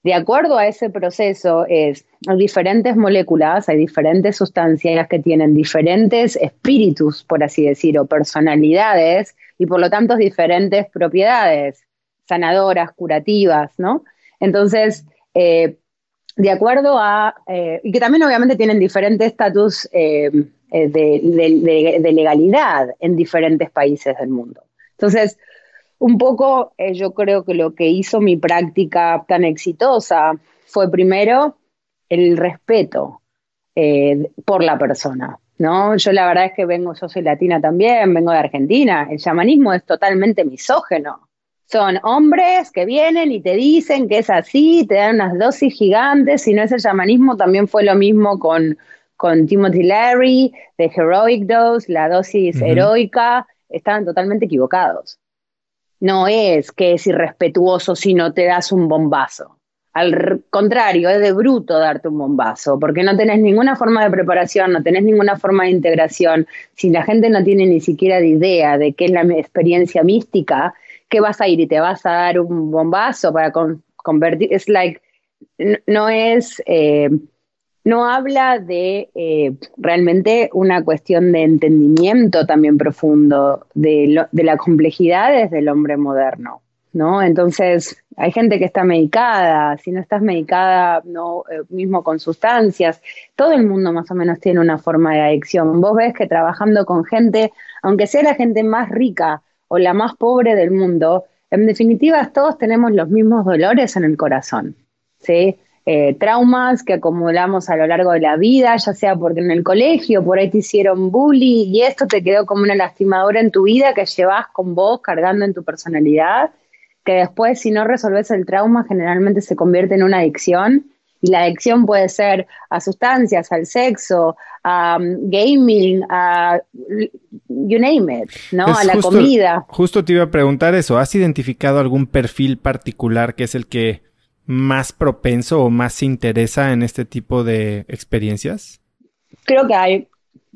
B: de acuerdo a ese proceso, es, hay diferentes moléculas, hay diferentes sustancias que tienen diferentes espíritus, por así decir, o personalidades, y por lo tanto diferentes propiedades sanadoras, curativas, ¿no? Entonces, eh, de acuerdo a, eh, y que también obviamente tienen diferente estatus eh, de, legalidad en diferentes países del mundo. Entonces, un poco yo creo que lo que hizo mi práctica tan exitosa fue primero el respeto por la persona, ¿no? Yo la verdad es que vengo, yo soy latina también, vengo de Argentina, el chamanismo es totalmente misógeno. Son hombres que vienen y te dicen que es así, te dan unas dosis gigantes, si no es el chamanismo, también fue lo mismo con, con Timothy Larry, de Heroic Dose, la dosis heroica, estaban totalmente equivocados. No es que es irrespetuoso si no te das un bombazo. Al contrario, es de bruto darte un bombazo, porque no tenés ninguna forma de preparación, no tenés ninguna forma de integración. Si la gente no tiene ni siquiera idea de qué es la experiencia mística, ¿qué vas a ir y te vas a dar un bombazo para convertir? Es like, no es, eh, no habla de eh, realmente una cuestión de entendimiento también profundo de, de las complejidades del hombre moderno. ¿No? Entonces, hay gente que está medicada, si no estás medicada, no, eh, mismo con sustancias, todo el mundo más o menos tiene una forma de adicción. Vos ves que trabajando con gente, aunque sea la gente más rica o la más pobre del mundo, en definitiva todos tenemos los mismos dolores en el corazón, ¿sí? Eh, traumas que acumulamos a lo largo de la vida, ya sea porque en el colegio por ahí te hicieron bullying y esto te quedó como una lastimadora en tu vida que llevas con vos cargando en tu personalidad que después si no resolves el trauma generalmente se convierte en una adicción y la adicción puede ser a sustancias, al sexo, a um, gaming, a you name it, ¿no? a la comida.
A: Justo te iba a preguntar eso, ¿has identificado algún perfil particular que es el que más propenso o más se interesa en este tipo de experiencias?
B: Creo que hay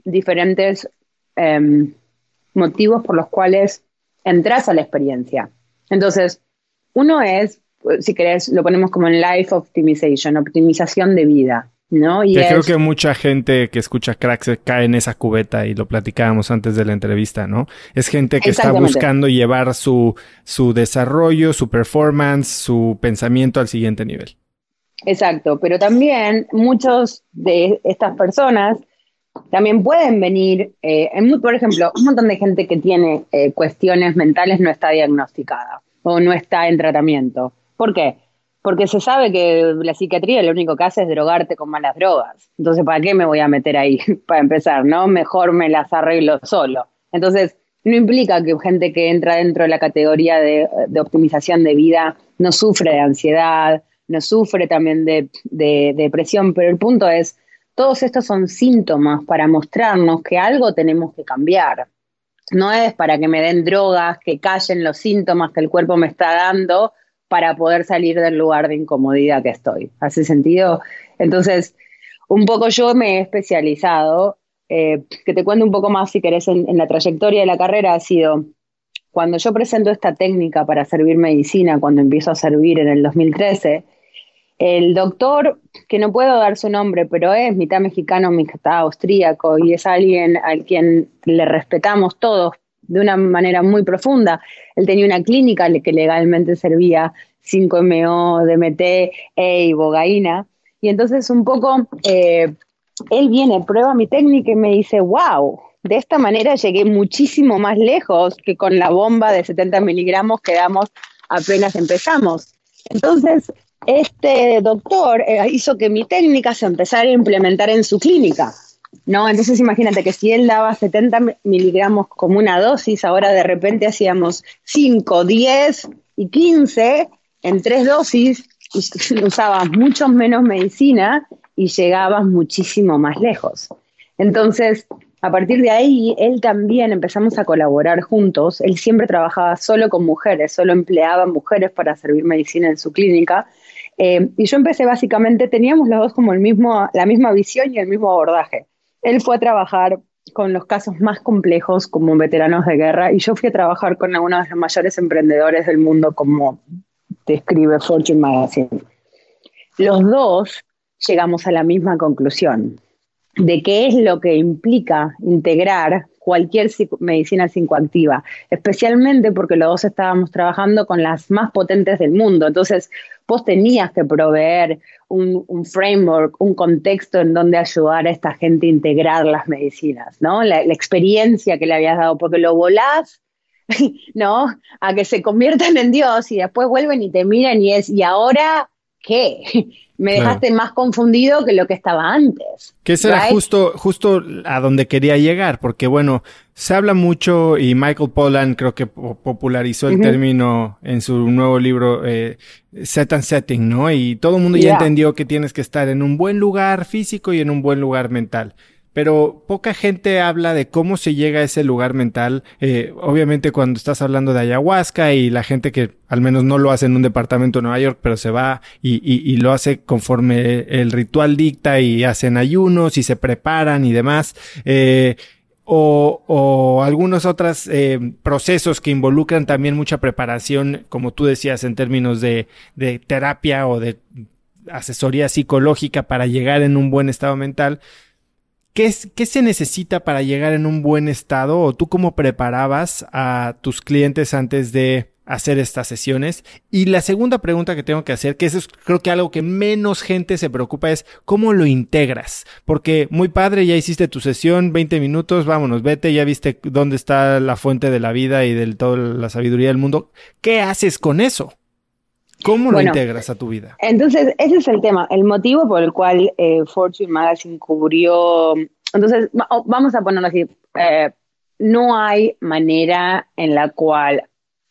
B: diferentes em, motivos por los cuales entras a la experiencia. Entonces, uno es, si querés, lo ponemos como en life optimization, optimización de vida. ¿no?
A: Y creo que mucha gente que escucha cracks cae en esa cubeta y lo platicábamos antes de la entrevista, ¿no? Es gente que está buscando llevar su, su desarrollo, su performance, su pensamiento al siguiente nivel.
B: Exacto, pero también muchos de estas personas también pueden venir, eh, por ejemplo, un montón de gente que tiene eh, cuestiones mentales no está diagnosticada o no está en tratamiento. ¿Por qué? Porque se sabe que la psiquiatría lo único que hace es drogarte con malas drogas. Entonces, ¿para qué me voy a meter ahí? Para empezar, ¿no? Mejor me las arreglo solo. Entonces, no implica que gente que entra dentro de la categoría de, optimización de vida no sufre de ansiedad, no sufre también de depresión, pero el punto es, todos estos son síntomas para mostrarnos que algo tenemos que cambiar. No es para que me den drogas, que callen los síntomas que el cuerpo me está dando para poder salir del lugar de incomodidad que estoy. ¿Hace sentido? Entonces, un poco yo me he especializado, eh, que te cuento un poco más si querés en, en la trayectoria de la carrera, ha sido cuando yo presento esta técnica para servir medicina, cuando empiezo a servir en el 2013, el doctor, que no puedo dar su nombre, pero es mitad mexicano, mitad austríaco y es alguien al quien le respetamos todos de una manera muy profunda. Él tenía una clínica que legalmente servía 5MO, DMT, E y bogaína. Y entonces un poco, eh, él viene, prueba mi técnica y me dice, wow, de esta manera llegué muchísimo más lejos que con la bomba de 70 miligramos que damos apenas empezamos. Entonces, este doctor eh, hizo que mi técnica se empezara a implementar en su clínica. ¿no? Entonces imagínate que si él daba 70 miligramos como una dosis, ahora de repente hacíamos 5, 10 y 15 en tres dosis, y usabas mucho menos medicina y llegabas muchísimo más lejos. Entonces, a partir de ahí, él también empezamos a colaborar juntos. Él siempre trabajaba solo con mujeres, solo empleaba mujeres para servir medicina en su clínica. Eh, y yo empecé básicamente, teníamos los dos como el mismo, la misma visión y el mismo abordaje. Él fue a trabajar con los casos más complejos como veteranos de guerra y yo fui a trabajar con algunos de los mayores emprendedores del mundo como describe Fortune Magazine. Los dos llegamos a la misma conclusión de qué es lo que implica integrar cualquier medicina psicoactiva, especialmente porque los dos estábamos trabajando con las más potentes del mundo. Entonces, vos tenías que proveer un, framework, un contexto en donde ayudar a esta gente a integrar las medicinas, ¿no? La, la experiencia que le habías dado, porque lo volás ¿no? A que se conviertan en Dios y después vuelven y te miran y es, ¿y ahora qué? Me dejaste más confundido que lo que estaba antes.
A: Que eso era justo, justo a donde quería llegar, porque bueno, se habla mucho y Michael Pollan creo que popularizó el término en su nuevo libro eh, Set and Setting, ¿no? Y todo el mundo ya entendió que tienes que estar en un buen lugar físico y en un buen lugar mental. Pero poca gente habla de cómo se llega a ese lugar mental. Eh, obviamente cuando estás hablando de ayahuasca y la gente que al menos no lo hace en un departamento de Nueva York, pero se va y, lo hace conforme el ritual dicta y hacen ayunos y se preparan y demás. Eh, o, o, algunos otros eh, procesos que involucran también mucha preparación, como tú decías, en términos de terapia o de asesoría psicológica para llegar en un buen estado mental. ¿Qué, se necesita para llegar en un buen estado o tú cómo preparabas a tus clientes antes de hacer estas sesiones? Y la segunda pregunta que tengo que hacer, que eso es creo que algo que menos gente se preocupa es cómo lo integras. Porque muy padre, ya hiciste tu sesión, 20 minutos, vámonos, vete, ya viste dónde está la fuente de la vida y de toda la sabiduría del mundo. ¿Qué haces con eso? ¿Cómo lo integras a tu vida?
B: Entonces, ese es el tema, el motivo por el cual eh, Fortune Magazine cubrió. Entonces, vamos a ponerlo así: eh, no hay manera en la cual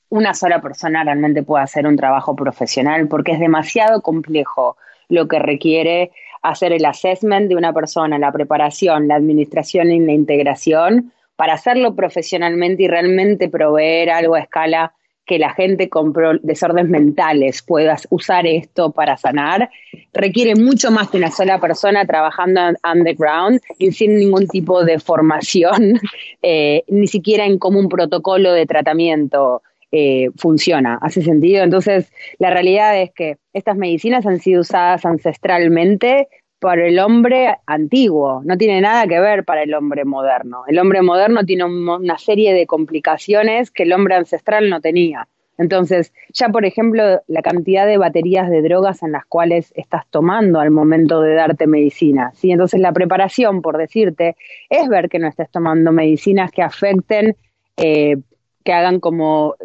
B: una sola persona realmente pueda hacer un trabajo profesional porque es demasiado complejo lo que requiere hacer el assessment de una persona, la preparación, la administración y la integración para hacerlo profesionalmente y realmente proveer algo a escala que la gente con desórdenes mentales pueda usar esto para sanar, requiere mucho más que una sola persona trabajando underground y sin ningún tipo de formación, eh, ni siquiera en cómo un protocolo de tratamiento eh, funciona. ¿Hace sentido? Entonces, la realidad es que estas medicinas han sido usadas ancestralmente por el hombre antiguo, no tiene nada que ver para el hombre moderno. El hombre moderno tiene una serie de complicaciones que el hombre ancestral no tenía. Entonces, ya por ejemplo, la cantidad de baterías de drogas en las cuales estás tomando al momento de darte medicina. ¿sí? Entonces, la preparación, por decirte, es ver que no estés tomando medicinas que afecten, eh, que, hagan como,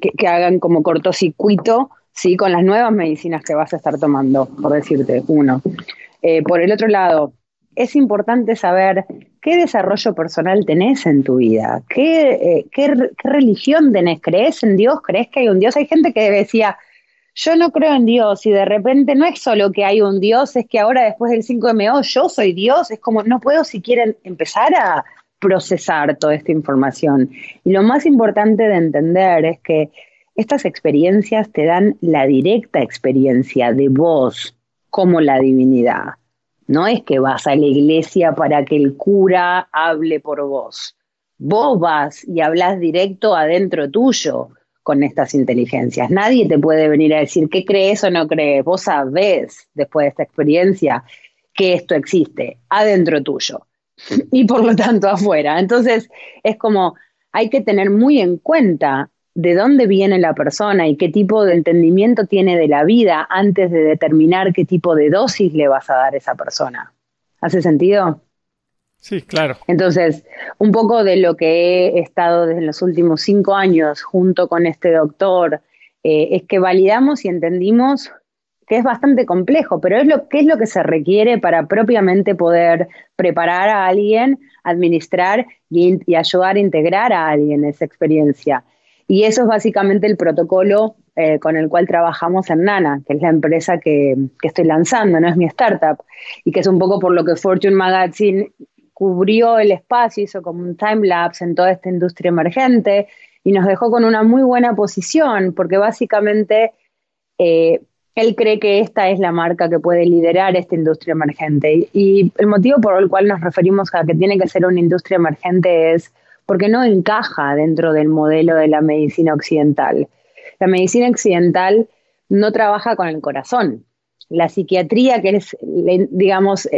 B: que, hagan como cortocircuito ¿sí? con las nuevas medicinas que vas a estar tomando, por decirte, uno. Eh, por el otro lado, es importante saber qué desarrollo personal tenés en tu vida, ¿Qué, eh, qué, religión tenés, crees en Dios, crees que hay un Dios. Hay gente que decía, yo no creo en Dios y de repente no es solo que hay un Dios, es que ahora después del 5MO yo soy Dios, es como no puedo siquiera empezar a procesar toda esta información. Y lo más importante de entender es que estas experiencias te dan la directa experiencia de vos, como la divinidad. No es que vas a la iglesia para que el cura hable por vos. Vos vas y hablas directo adentro tuyo con estas inteligencias. Nadie te puede venir a decir qué crees o no crees. Vos sabés, después de esta experiencia, que esto existe adentro tuyo y por lo tanto afuera. Entonces, es como hay que tener muy en cuenta de dónde viene la persona y qué tipo de entendimiento tiene de la vida antes de determinar qué tipo de dosis le vas a dar a esa persona. ¿Hace sentido?
A: Sí, claro.
B: Entonces, un poco de lo que he estado desde los últimos cinco años junto con este doctor eh, es que validamos y entendimos que es bastante complejo, pero es lo, ¿qué es lo que se requiere para propiamente poder preparar a alguien, administrar y, y ayudar a integrar a alguien esa experiencia? Y eso es básicamente el protocolo eh, con el cual trabajamos en Nana, que es la empresa que, estoy lanzando, no es mi startup, y que es un poco por lo que Fortune Magazine cubrió el espacio, hizo como un time lapse en toda esta industria emergente y nos dejó con una muy buena posición, porque básicamente eh, él cree que esta es la marca que puede liderar esta industria emergente. Y el motivo por el cual nos referimos a que tiene que ser una industria emergente es porque no encaja dentro del modelo de la medicina occidental. La medicina occidental no trabaja con el corazón. La psiquiatría, que es, digamos,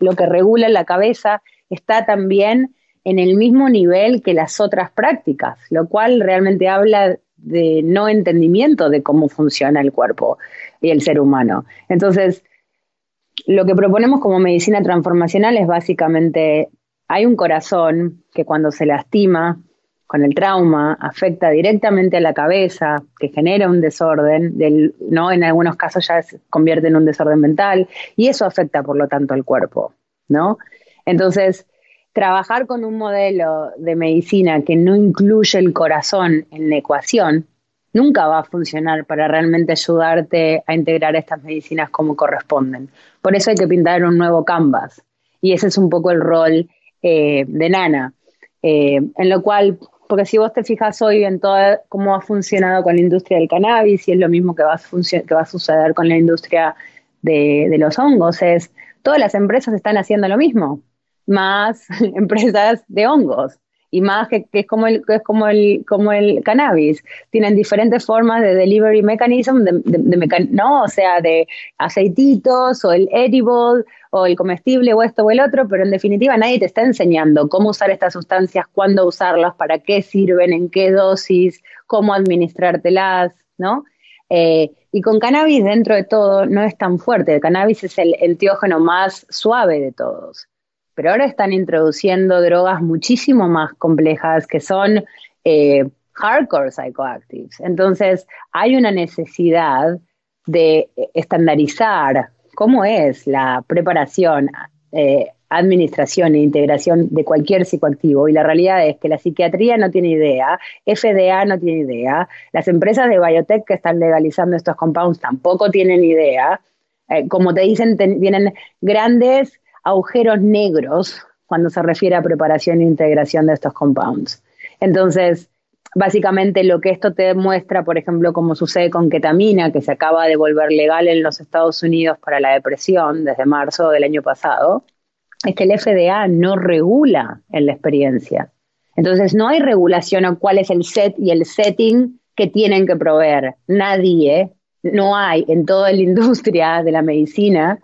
B: lo que regula la cabeza, está también en el mismo nivel que las otras prácticas, lo cual realmente habla de no entendimiento de cómo funciona el cuerpo y el ser humano. Entonces, lo que proponemos como medicina transformacional es básicamente hay un corazón que cuando se lastima con el trauma afecta directamente a la cabeza, que genera un desorden, ¿no? En algunos casos ya se convierte en un desorden mental y eso afecta por lo tanto al cuerpo, ¿no? Entonces, trabajar con un modelo de medicina que no incluye el corazón en la ecuación nunca va a funcionar para realmente ayudarte a integrar estas medicinas como corresponden. Por eso hay que pintar un nuevo canvas Y ese es un poco el rol eh, de Nana. Eh, en lo cual, porque si vos te fijas hoy en todo cómo ha funcionado con la industria del cannabis y es lo mismo que va a, suceder con la industria de, de los hongos, es todas las empresas están haciendo lo mismo, más empresas de hongos y más que, es como el es como el como el cannabis. Tienen diferentes formas de delivery mechanism de, no o sea de aceititos o el edible o el comestible o esto o el otro pero en definitiva nadie te está enseñando cómo usar estas sustancias cuándo usarlas para qué sirven en qué dosis cómo administrártelas no eh, y con cannabis dentro de todo no es tan fuerte. El cannabis es el enteógeno más suave de todos pero ahora están introduciendo drogas muchísimo más complejas que son eh, hardcore psychoactives. Entonces, hay una necesidad de estandarizar cómo es la preparación, eh, administración e integración de cualquier psicoactivo. Y la realidad es que la psiquiatría no tiene idea, FDA no tiene idea, las empresas de biotech que están legalizando estos compounds tampoco tienen idea. Eh, como te dicen, tienen grandes agujeros negros cuando se refiere a preparación e integración de estos compounds. Entonces, básicamente lo que esto te muestra, por ejemplo, como sucede con ketamina, que se acaba de volver legal en los Estados Unidos para la depresión desde marzo del año pasado, es que el FDA no regula en la experiencia. Entonces, no hay regulación a cuál es el set y el setting que tienen que proveer. Nadie, no hay en toda la industria de la medicina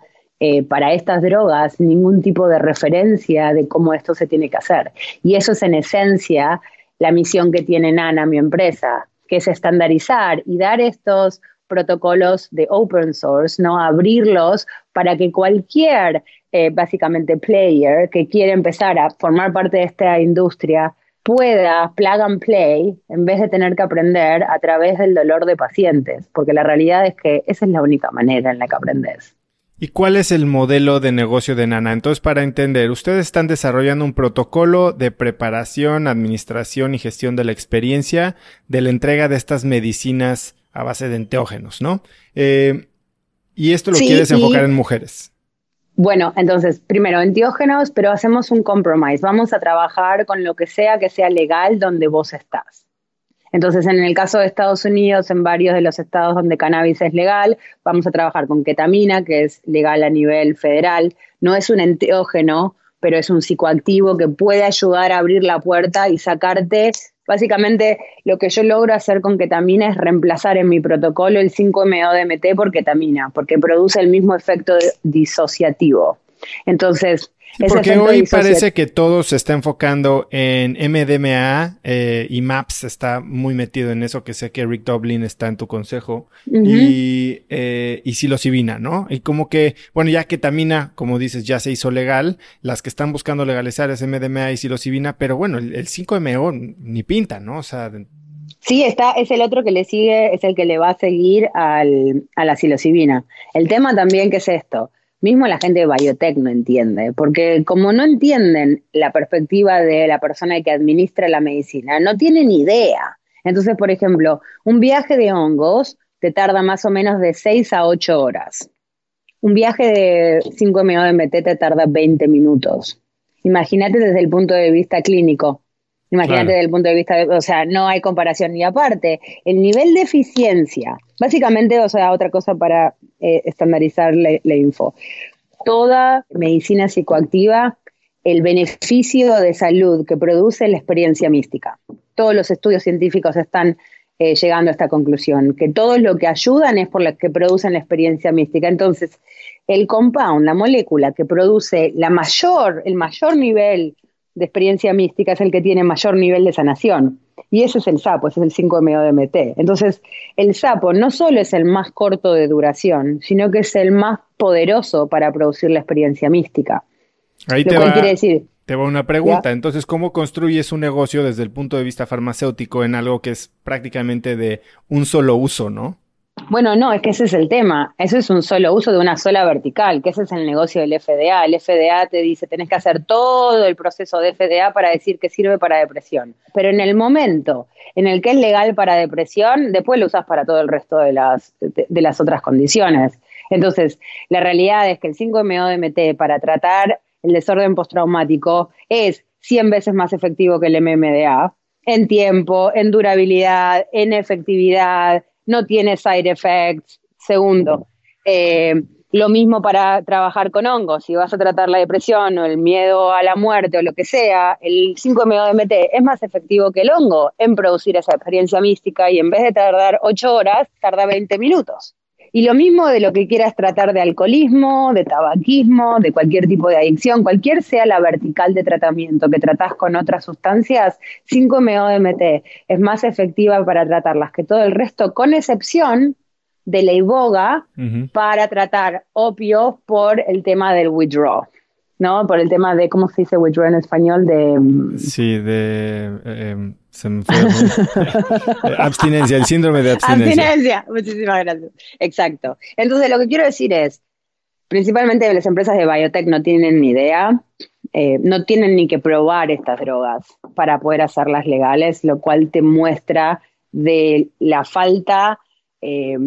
B: eh, para estas drogas ningún tipo de referencia de cómo esto se tiene que hacer. Y eso es en esencia la misión que tiene Nana, mi empresa, que es estandarizar y dar estos protocolos de open source, ¿no? Abrirlos para que cualquier, eh, básicamente, player que quiere empezar a formar parte de esta industria pueda plug and play en vez de tener que aprender a través del dolor de pacientes, porque la realidad es que esa es la única manera en la que aprendes.
A: ¿Y cuál es el modelo de negocio de Nana? Entonces, para entender, ustedes están desarrollando un protocolo de preparación, administración y gestión de la experiencia de la entrega de estas medicinas a base de enteógenos, ¿no? Eh, y esto lo quieres enfocar en mujeres.
B: Bueno, entonces, primero, enteógenos, pero hacemos un compromise. Vamos a trabajar con lo que sea que sea legal donde vos estás. Entonces, en el caso de Estados Unidos, en varios de los estados donde cannabis es legal, vamos a trabajar con ketamina, que es legal a nivel federal. No es un enteógeno, pero es un psicoactivo que puede ayudar a abrir la puerta y sacarte. Básicamente, lo que yo logro hacer con ketamina es reemplazar en mi protocolo el 5-MeO-DMT por ketamina, porque produce el mismo efecto disociativo. Entonces,
A: porque hoy parece que todo se está enfocando en MDMA eh, y MAPS está muy metido en eso, que sé que Rick Doblin está en tu consejo, y, eh, y psilocibina, ¿no? Y como que, bueno, ya ketamina, como dices, ya se hizo legal, las que están buscando legalizar es MDMA y psilocibina, pero bueno, el, 5MO ni pinta, ¿no? O sea...
B: Sí, está, es el otro que le sigue, es el que le va a seguir al, a la psilocibina. El tema también que es esto, mismo la gente de biotech no entiende, porque como no entienden la perspectiva de la persona que administra la medicina, no tienen idea. Entonces, por ejemplo, un viaje de hongos te tarda más o menos de 6 a 8 horas. Un viaje de 5 MOMT te tarda 20 minutos. Imagínate desde el punto de vista clínico. Imagínate desde el punto de vista, de, o sea, no hay comparación. Y aparte, el nivel de eficiencia, básicamente, o sea, otra cosa para eh, estandarizar la, info. Toda medicina psicoactiva, el beneficio de salud que produce la experiencia mística. Todos los estudios científicos están eh, llegando a esta conclusión, que todo lo que ayudan es por lo que producen la experiencia mística. Entonces, el compound, la molécula que produce la mayor, el mayor nivel de experiencia mística es el que tiene mayor nivel de sanación. Y ese es el sapo, ese es el 5-MeO-DMT. Entonces, el sapo no solo es el más corto de duración, sino que es el más poderoso para producir la experiencia mística.
A: Ahí te va, quiere decir, te va una pregunta. Entonces, ¿cómo construyes un negocio desde el punto de vista farmacéutico en algo que es prácticamente de un solo uso, no?
B: Bueno, no, es que ese es el tema. Eso es un solo uso de una sola vertical, que ese es el negocio del FDA. El FDA te dice, tenés que hacer todo el proceso de FDA para decir que sirve para depresión. Pero en el momento en el que es legal para depresión, después lo usas para todo el resto de las, de, las otras condiciones. Entonces, la realidad es que el 5-MeO-DMT para tratar el desorden postraumático, es 100 veces más efectivo que el MMDA en tiempo, en durabilidad, en efectividad, no tiene side effects. Segundo, eh, lo mismo para trabajar con hongos. Si vas a tratar la depresión o el miedo a la muerte o lo que sea, el 5-MeO-DMT es más efectivo que el hongo en producir esa experiencia mística y en vez de tardar 8 horas, tarda 20 minutos. Y lo mismo de lo que quieras tratar de alcoholismo, de tabaquismo, de cualquier tipo de adicción, cualquier sea la vertical de tratamiento que tratás con otras sustancias, 5-MeO-DMT es más efectiva para tratarlas que todo el resto, con excepción de la iboga para tratar opio por el tema del withdraw. ¿No? Por el tema de, ¿cómo se dice withdraw en español? De...
A: Mm, sí, de... Eh, abstinencia, el síndrome de abstinencia.
B: Abstinencia, muchísimas gracias. Exacto. Entonces, lo que quiero decir es, principalmente las empresas de biotech no tienen ni idea, eh, no tienen ni que probar estas drogas para poder hacerlas legales, lo cual te muestra de la falta eh,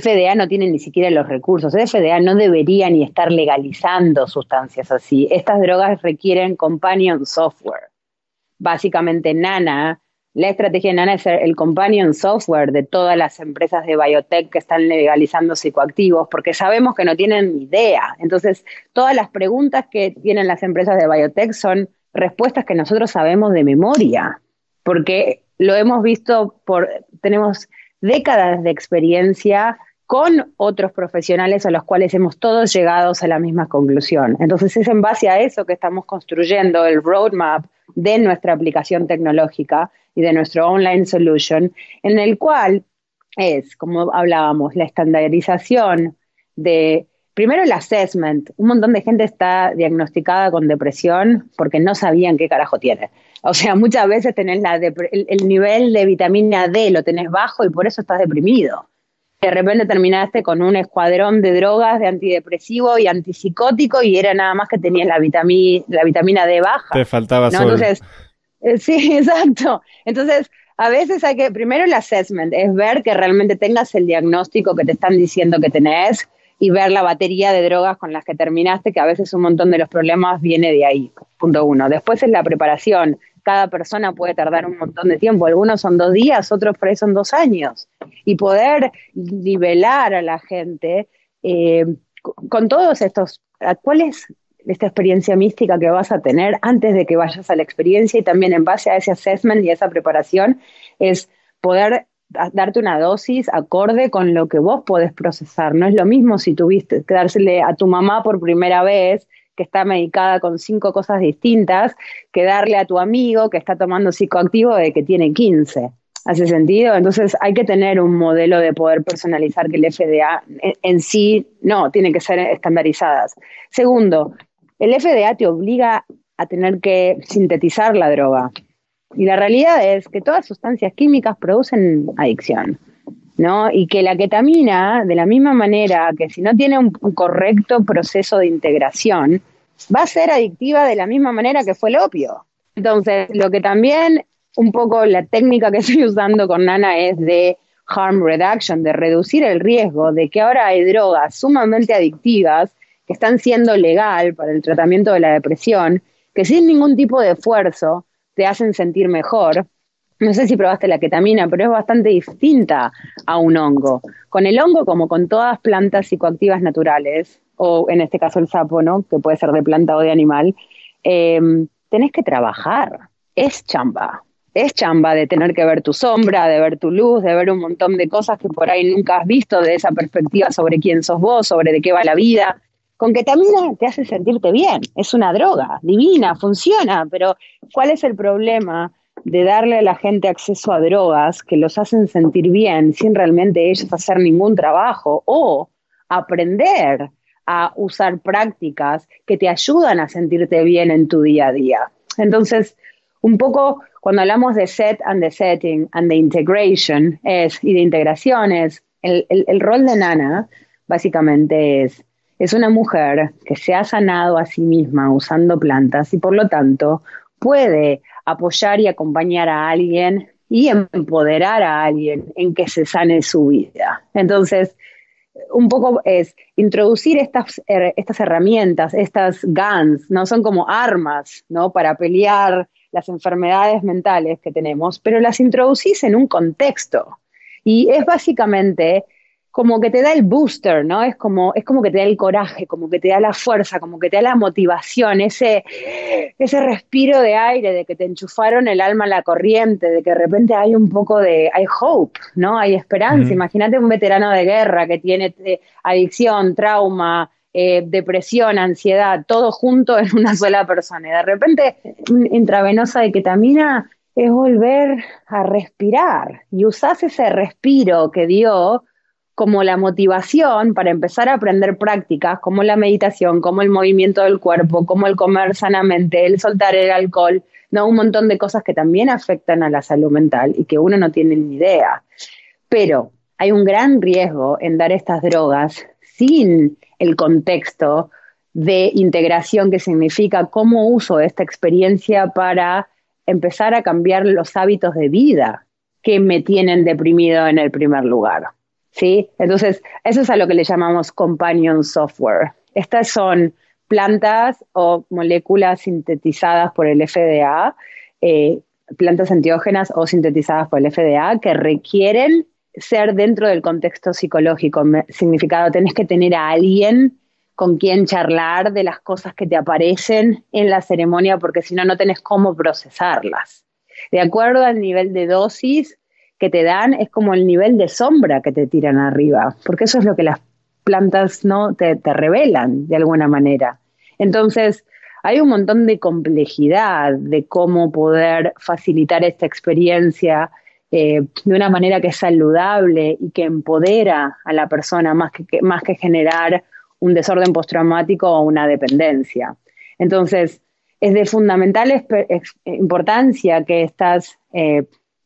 B: FDA no tiene ni siquiera los recursos. FDA no debería ni estar legalizando sustancias así. Estas drogas requieren companion software. Básicamente, Nana, la estrategia de Nana es el companion software de todas las empresas de biotech que están legalizando psicoactivos, porque sabemos que no tienen idea. Entonces, todas las preguntas que tienen las empresas de biotech son respuestas que nosotros sabemos de memoria, porque lo hemos visto por, tenemos décadas de experiencia con otros profesionales a los cuales hemos todos llegado a la misma conclusión. Entonces es en base a eso que estamos construyendo el roadmap de nuestra aplicación tecnológica y de nuestro online solution, en el cual es, como hablábamos, la estandarización de, primero el assessment. Un montón de gente está diagnosticada con depresión porque no sabían qué carajo tiene. O sea, muchas veces tenés la el, nivel de vitamina D lo tenés bajo y por eso estás deprimido. De repente terminaste con un escuadrón de drogas, de antidepresivo y antipsicótico y era nada más que tenías la, vitamina, la vitamina D baja.
A: Te faltaba
B: ¿no? Entonces, eh, sí, exacto. Entonces, a veces hay que, primero el assessment, es ver que realmente tengas el diagnóstico que te están diciendo que tenés y ver la batería de drogas con las que terminaste, que a veces un montón de los problemas viene de ahí. Punto uno. Después es la preparación cada persona puede tardar un montón de tiempo. Algunos son dos días, otros por ahí son dos años. Y poder nivelar a la gente eh, con todos estos, ¿cuál es esta experiencia mística que vas a tener antes de que vayas a la experiencia y también en base a ese assessment y esa preparación es poder darte una dosis acorde con lo que vos podés procesar. No es lo mismo si tuviste que dársele a tu mamá por primera vez que está medicada con cinco cosas distintas que darle a tu amigo que está tomando psicoactivo de que tiene 15. ¿Hace sentido? Entonces hay que tener un modelo de poder personalizar que el FDA en, sí no, tiene que ser estandarizadas. Segundo, el FDA te obliga a tener que sintetizar la droga. Y la realidad es que todas sustancias químicas producen adicción. ¿no? Y que la ketamina, de la misma manera que si no tiene un, correcto proceso de integración, va a ser adictiva de la misma manera que fue el opio. Entonces, lo que también un poco la técnica que estoy usando con Nana es de harm reduction, de reducir el riesgo de que ahora hay drogas sumamente adictivas que están siendo legal para el tratamiento de la depresión, que sin ningún tipo de esfuerzo te hacen sentir mejor no sé si probaste la ketamina, pero es bastante distinta a un hongo. Con el hongo, como con todas plantas psicoactivas naturales, o en este caso el sapo, ¿no? Que puede ser de planta o de animal, em, tenés que trabajar. Es chamba. Es chamba de tener que ver tu sombra, de ver tu luz, de ver un montón de cosas que por ahí nunca has visto de esa perspectiva sobre quién sos vos, sobre de qué va la vida. Con ketamina te hace sentirte bien, es una droga, divina, funciona, pero ¿cuál es el problema? de darle a la gente acceso a drogas que los hacen sentir bien sin realmente ellos hacer ningún trabajo o aprender a usar prácticas que te ayudan a sentirte bien en tu día a día. Entonces, un poco cuando hablamos de set and the setting and the integration es, y de integraciones, el rol de Nana básicamente es, es una mujer que se ha sanado a sí misma usando plantas y por lo tanto puede apoyar y acompañar a alguien y empoderar a alguien en que se sane su vida. Entonces, un poco es introducir estas, estas herramientas, estas guns, ¿no? Son como armas, ¿no? Para pelear las enfermedades mentales que tenemos, pero las introducís en un contexto. Y es básicamente como que te da el booster, ¿no? Es como, es como que te da el coraje, como que te da la fuerza, como que te da la motivación, ese, ese respiro de aire, de que te enchufaron el alma a la corriente, de que de repente hay un poco de, hay hope, ¿no? Hay esperanza. Imagínate un veterano de guerra que tiene eh, adicción, trauma, eh, depresión, ansiedad, todo junto en una sola persona. Y de repente, intravenosa de ketamina es volver a respirar y usás ese respiro que dio como la motivación para empezar a aprender prácticas como la meditación, como el movimiento del cuerpo, como el comer sanamente, el soltar el alcohol, ¿no? un montón de cosas que también afectan a la salud mental y que uno no tiene ni idea. Pero hay un gran riesgo en dar estas drogas sin el contexto de integración que significa cómo uso esta experiencia para empezar a cambiar los hábitos de vida que me tienen deprimido en el primer lugar. ¿Sí? Entonces, eso es a lo que le llamamos companion software. Estas son plantas o moléculas sintetizadas por el FDA, eh, plantas enteógenas o sintetizadas por el FDA, que requieren ser dentro del contexto psicológico. significado, tenés que tener a alguien con quien charlar de las cosas que te aparecen en la ceremonia, porque si no, no tenés cómo procesarlas. De acuerdo al nivel de dosis, que te dan es como el nivel de sombra que te tiran arriba, porque eso es lo que las plantas no te, revelan de alguna manera. Entonces, hay un montón de complejidad de cómo poder facilitar esta experiencia eh, de una manera que es saludable y que empodera a la persona más que, más que generar un desorden postraumático o una dependencia. Entonces, es de fundamental importancia que estas eh,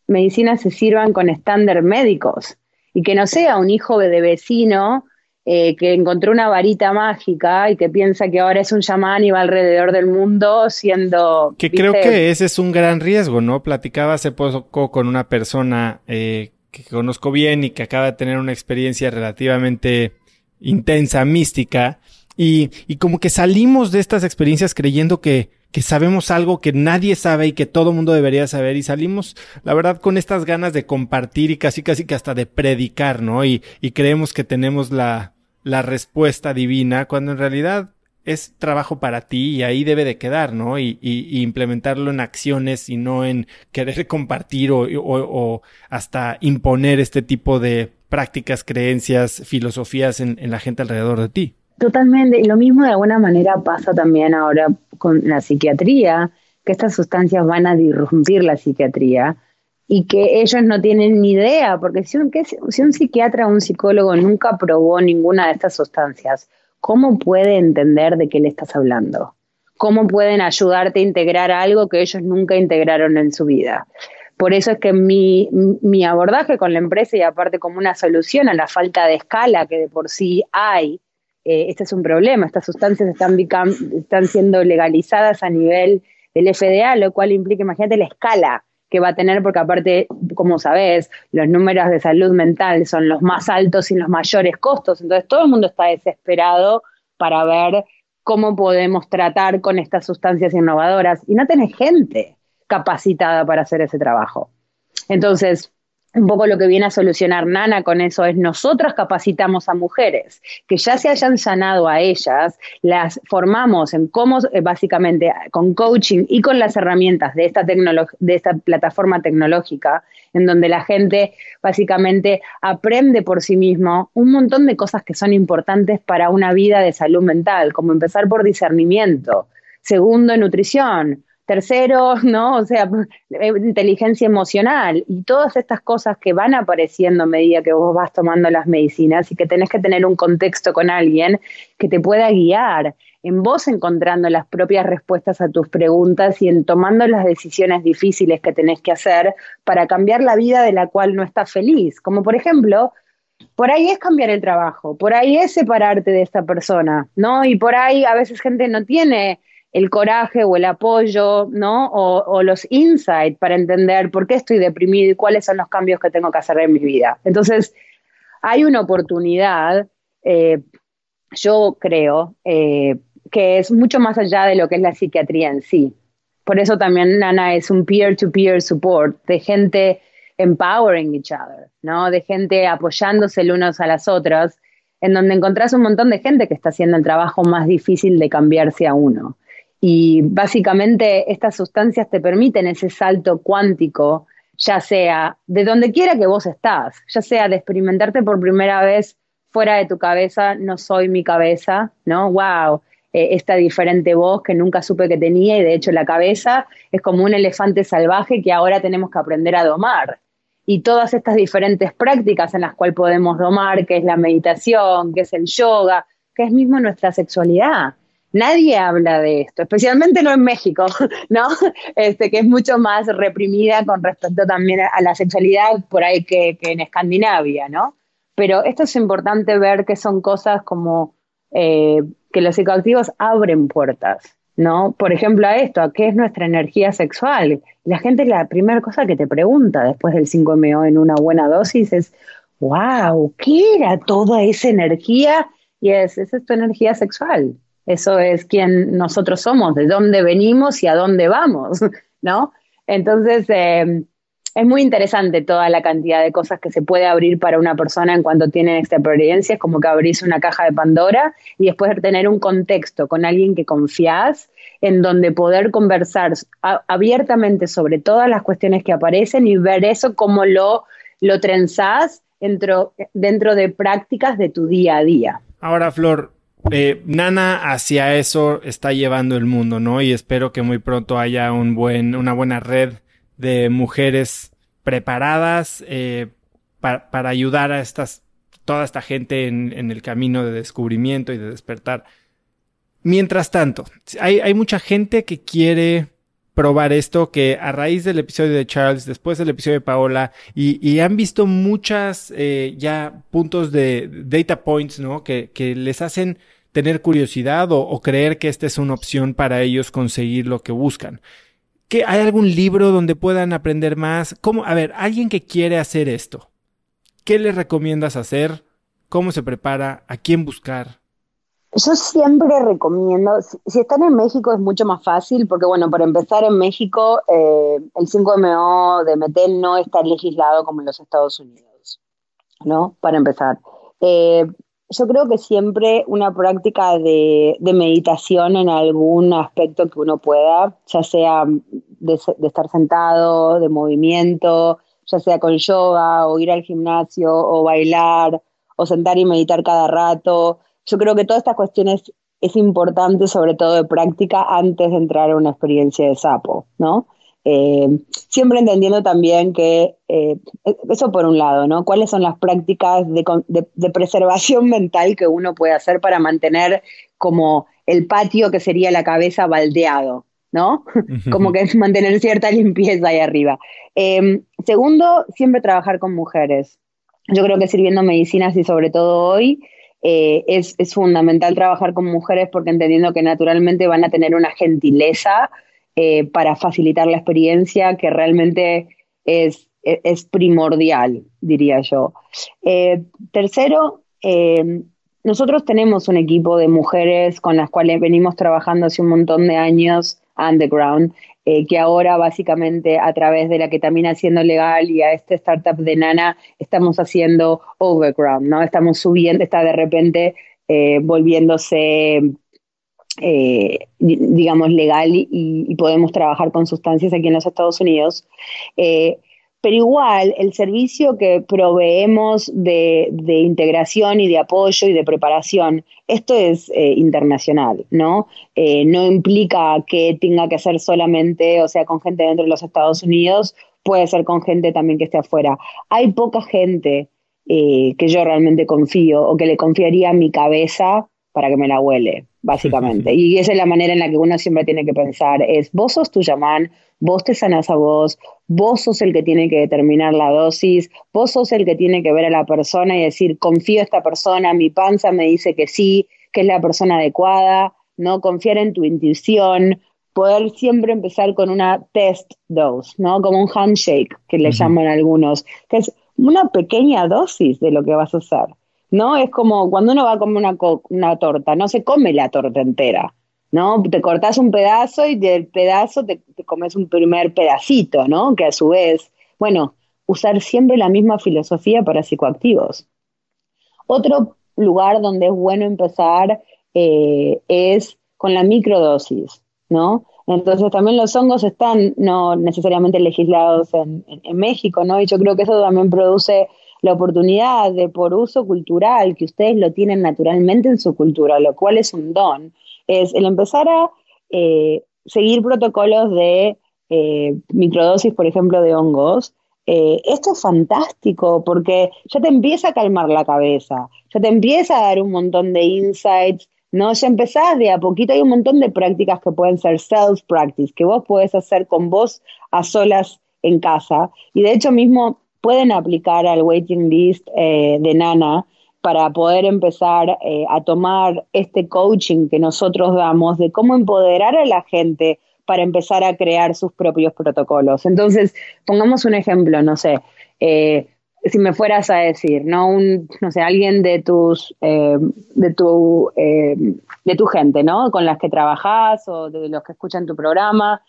B: medicinas se sirvan con estándar médicos y que no sea un hijo de vecino eh, que encontró una varita mágica y que piensa que ahora es un chamán y va alrededor del mundo siendo...
A: Que creo que ese es un gran riesgo, ¿no? Platicaba hace poco con una persona eh, que conozco bien y que acaba de tener una experiencia relativamente intensa, mística, y, y como que salimos de estas experiencias creyendo que que sabemos algo que nadie sabe y que todo mundo debería saber y salimos, la verdad, con estas ganas de compartir y casi casi que hasta de predicar, ¿no? Y, y creemos que tenemos la, la respuesta divina cuando en realidad es trabajo para ti y ahí debe de quedar, ¿no? Y, y, implementarlo en acciones y no en querer compartir o, o, o, hasta imponer este tipo de prácticas, creencias, filosofías en, en la gente alrededor de ti.
B: Totalmente, y lo mismo de alguna manera pasa también ahora con la psiquiatría, que estas sustancias van a disrumpir la psiquiatría y que ellos no tienen ni idea, porque si un, si un psiquiatra o un psicólogo nunca probó ninguna de estas sustancias, ¿cómo puede entender de qué le estás hablando? ¿Cómo pueden ayudarte a integrar algo que ellos nunca integraron en su vida? Por eso es que mi, mi abordaje con la empresa y aparte como una solución a la falta de escala que de por sí hay, eh, este es un problema, estas sustancias están, siendo legalizadas a nivel del FDA, lo cual implica, imagínate la escala que va a tener, porque aparte, como sabes, los números de salud mental son los más altos y los mayores costos, entonces todo el mundo está desesperado para ver cómo podemos tratar con estas sustancias innovadoras y no tenés gente capacitada para hacer ese trabajo. Entonces, un poco lo que viene a solucionar Nana con eso es nosotras capacitamos a mujeres que ya se hayan sanado a ellas, las formamos en cómo, eh, básicamente, con coaching y con las herramientas de esta, de esta plataforma tecnológica, en donde la gente básicamente aprende por sí mismo un montón de cosas que son importantes para una vida de salud mental, como empezar por discernimiento, segundo, nutrición, Tercero, ¿no? O sea, eh, inteligencia emocional y todas estas cosas que van apareciendo a medida que vos vas tomando las medicinas y que tenés que tener un contexto con alguien que te pueda guiar en vos encontrando las propias respuestas a tus preguntas y en tomando las decisiones difíciles que tenés que hacer para cambiar la vida de la cual no estás feliz. Como por ejemplo, por ahí es cambiar el trabajo, por ahí es separarte de esta persona, ¿no? Y por ahí a veces gente no tiene el coraje o el apoyo, ¿no? O, los insights para entender por qué estoy deprimido y cuáles son los cambios que tengo que hacer en mi vida. Entonces, hay una oportunidad eh, yo creo eh, que es mucho más allá de lo que es la psiquiatría en sí. Por eso también Nana es un peer-to-peer support de gente empowering each other, ¿no? De gente apoyándose el unos a las otras, en donde encontrás un montón de gente que está haciendo el trabajo más difícil de cambiarse a uno. Y básicamente estas sustancias te permiten ese salto cuántico, ya sea de donde quiera que vos estás, ya sea de experimentarte por primera vez fuera de tu cabeza, no soy mi cabeza, ¿no? ¡Wow! Eh, esta diferente voz que nunca supe que tenía y de hecho la cabeza es como un elefante salvaje que ahora tenemos que aprender a domar. Y todas estas diferentes prácticas en las cuales podemos domar, que es la meditación, que es el yoga, que es mismo nuestra sexualidad. Nadie habla de esto, especialmente no en México, ¿no? Este, que es mucho más reprimida con respecto también a la sexualidad por ahí que, en Escandinavia, ¿no? Pero esto es importante ver que son cosas como eh, que los psicoactivos abren puertas, ¿no? Por ejemplo, a esto, ¿a qué es nuestra energía sexual? La gente, la primera cosa que te pregunta después del 5MO en una buena dosis es, wow, ¿qué era toda esa energía? Y es, esa es tu energía sexual. Eso es quien nosotros somos, de dónde venimos y a dónde vamos, ¿no? Entonces, eh, es muy interesante toda la cantidad de cosas que se puede abrir para una persona en cuanto tiene esta experiencia. Es como que abrís una caja de Pandora y después de tener un contexto con alguien que confías, en donde poder conversar abiertamente sobre todas las cuestiones que aparecen y ver eso como lo, lo trenzás dentro, dentro de prácticas de tu día a día.
A: Ahora, Flor, eh, Nana hacia eso está llevando el mundo, ¿no? Y espero que muy pronto haya una buena red de mujeres preparadas eh, para ayudar a estas, toda esta gente en, el camino de descubrimiento y de despertar. Mientras tanto, hay, mucha gente que quiere probar esto, que a raíz del episodio de Charles, después del episodio de Paola, y, han visto muchas eh, ya puntos de data points, ¿no? Que les hacen tener curiosidad o, creer que esta es una opción para ellos conseguir lo que buscan. ¿Hay algún libro donde puedan aprender más? ¿Cómo? A ver, alguien que quiere hacer esto, ¿qué le recomiendas hacer? ¿Cómo se prepara? ¿A quién buscar?
B: Yo siempre recomiendo, si, están en México es mucho más fácil, porque bueno, para empezar en México eh, el 5MO de Metel no está legislado como en los Estados Unidos, ¿no? Para empezar. Eh, yo creo que siempre una práctica de, meditación en algún aspecto que uno pueda, ya sea de, estar sentado, de movimiento, ya sea con yoga o ir al gimnasio o bailar o sentar y meditar cada rato. Yo creo que todas estas cuestiones es importante, sobre todo de práctica, antes de entrar a una experiencia de sapo, ¿no? Eh, siempre entendiendo también que, eh, eso por un lado, ¿no? ¿Cuáles son las prácticas de, preservación mental que uno puede hacer para mantener como el patio que sería la cabeza baldeado, ¿no? como que es mantener cierta limpieza ahí arriba. Em, segundo, siempre trabajar con mujeres. Yo creo que sirviendo medicinas y sobre todo hoy, eh, es, es, fundamental trabajar con mujeres porque entendiendo que naturalmente van a tener una gentileza eh, para facilitar la experiencia que realmente es, es primordial, diría yo. Eh, tercero, eh, nosotros tenemos un equipo de mujeres con las cuales venimos trabajando hace un montón de años underground, que ahora básicamente a través de la que también haciendo legal y a este startup de Nana estamos haciendo overground, ¿no? Estamos subiendo, está de repente volviéndose eh, digamos, legal y, podemos trabajar con sustancias aquí en los Estados Unidos. Eh, pero igual, el servicio que proveemos de, integración y de apoyo y de preparación, esto es eh, internacional, ¿no? no implica que tenga que ser solamente, o sea, con gente dentro de los Estados Unidos, puede ser con gente también que esté afuera. Hay poca gente que yo realmente confío o que le confiaría mi cabeza para que me la huele básicamente. Y esa es la manera en la que uno siempre tiene que pensar, es vos sos tu llamán, vos te sanas a vos, vos sos el que tiene que determinar la dosis, vos sos el que tiene que ver a la persona y decir, confío en esta persona, mi panza me dice que sí, que es la persona adecuada, ¿no? Confiar en tu intuición, poder siempre empezar con una test dose, ¿no? Como un handshake, que le llaman algunos, que es una pequeña dosis de lo que vas a hacer ¿no? Es como cuando uno va a comer una, una torta, no se come la torta entera, ¿no? Te cortas un pedazo y del pedazo te, comes un primer pedacito, ¿no? Que a su vez, bueno, usar siempre la misma filosofía para psicoactivos. Otro lugar donde es bueno empezar eh, es con la microdosis, ¿no? Entonces también los hongos están no necesariamente legislados en, en, México, ¿no? Y yo creo que eso también produce la oportunidad de por uso cultural, que ustedes lo tienen naturalmente en su cultura, lo cual es un don, es el empezar a eh, seguir protocolos de eh, microdosis, por ejemplo, de hongos. Eh, esto es fantástico porque ya te empieza a calmar la cabeza, ya te empieza a dar un montón de insights, ¿no? Ya empezás de a poquito, hay un montón de prácticas que pueden ser self-practice, que vos podés hacer con vos a solas en casa. Y de hecho mismo pueden aplicar al waiting list eh, de Nana para poder empezar eh, a tomar este coaching que nosotros damos de cómo empoderar a la gente para empezar a crear sus propios protocolos. Entonces, pongamos un ejemplo, no sé, eh, si me fueras a decir, ¿no? Un, no sé, alguien de tus, de tu, de tu gente, ¿no? Con las que trabajas o de los que escuchan tu programa,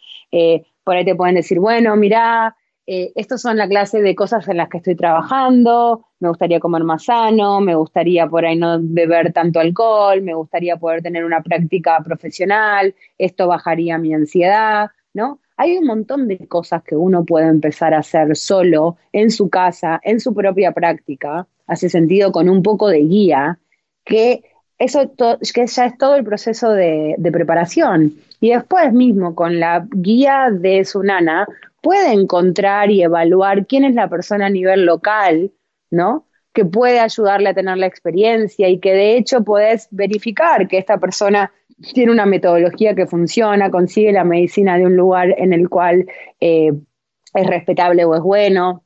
B: por ahí te pueden decir, bueno, mira, eh, estas son la clase de cosas en las que estoy trabajando, me gustaría comer más sano, me gustaría por ahí no beber tanto alcohol, me gustaría poder tener una práctica profesional, esto bajaría mi ansiedad, ¿no? Hay un montón de cosas que uno puede empezar a hacer solo, en su casa, en su propia práctica, hace sentido con un poco de guía, que eso que ya es todo el proceso de, de preparación. Y después mismo, con la guía de su nana, puede encontrar y evaluar quién es la persona a nivel local, ¿no? Que puede ayudarle a tener la experiencia y que de hecho puedes verificar que esta persona tiene una metodología que funciona, consigue la medicina de un lugar en el cual eh, es respetable o es bueno,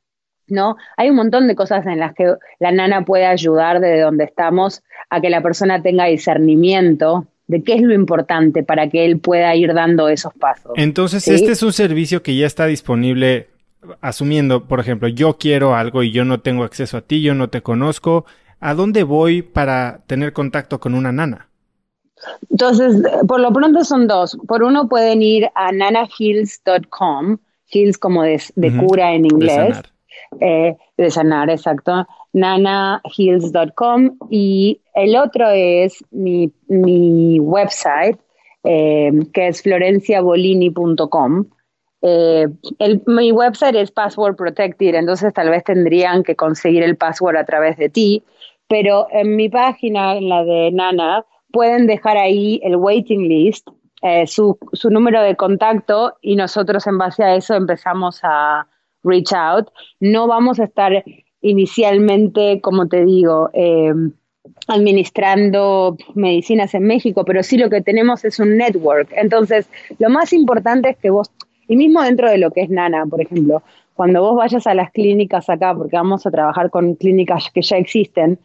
B: ¿no? Hay un montón de cosas en las que la nana puede ayudar desde donde estamos a que la persona tenga discernimiento de qué es lo importante para que él pueda ir dando esos pasos.
A: Entonces, este es un servicio que ya está disponible, asumiendo, por ejemplo, yo quiero algo y yo no tengo acceso a ti, yo no te conozco. ¿A dónde voy para tener contacto con una nana?
B: Entonces, por lo pronto son dos. Por uno pueden ir a nanahills.com, hills como de, cura en inglés. Eh, de sanar, exacto, nanahills.com y el otro es mi, mi website, eh, que es florenciabolini.com. Eh, mi website es password protected, entonces tal vez tendrían que conseguir el password a través de ti, pero en mi página, en la de Nana, pueden dejar ahí el waiting list, su, su número de contacto y nosotros en base a eso empezamos a, reach out. No vamos a estar inicialmente, como te digo, eh, administrando medicinas en México, pero sí lo que tenemos es un network. Entonces, lo más importante es que vos, y mismo dentro de lo que es Nana, por ejemplo, cuando vos vayas a las clínicas acá, porque vamos a trabajar con clínicas que ya existen,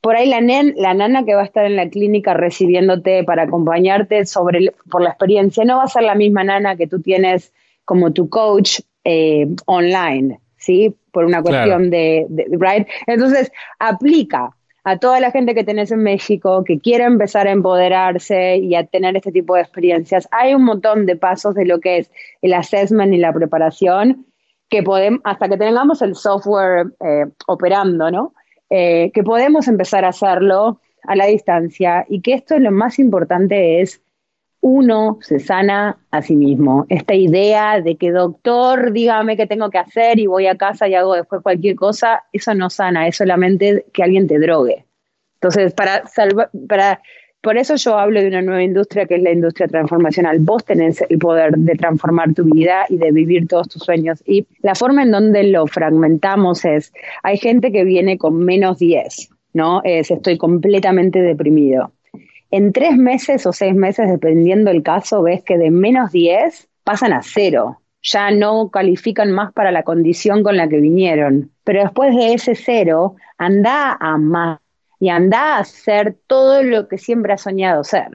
B: por ahí la, la nana que va a estar en la clínica recibiéndote para acompañarte sobre por la experiencia no va a ser la misma nana que tú tienes como tu coach eh, online, ¿sí? Por una cuestión de, right? Entonces, aplica a toda la gente que tenés en México que quiere empezar a empoderarse y a tener este tipo de experiencias. Hay un montón de pasos de lo que es el assessment y la preparación que podemos, hasta que tengamos el software eh, operando, ¿no? Eh, que podemos empezar a hacerlo a la distancia y que esto lo más importante es uno se sana a sí mismo. Esta idea de que doctor, dígame qué tengo que hacer y voy a casa y hago después cualquier cosa, eso no sana, es solamente que alguien te drogue. Entonces, para salvar, para, por eso yo hablo de una nueva industria que es la industria transformacional. Vos tenés el poder de transformar tu vida y de vivir todos tus sueños. Y la forma en donde lo fragmentamos es, hay gente que viene con menos 10, ¿no? Es, estoy completamente deprimido en tres meses o seis meses, dependiendo del caso, ves que de menos 10 pasan a cero. Ya no califican más para la condición con la que vinieron. Pero después de ese cero, anda a más y anda a hacer todo lo que siempre has soñado ser.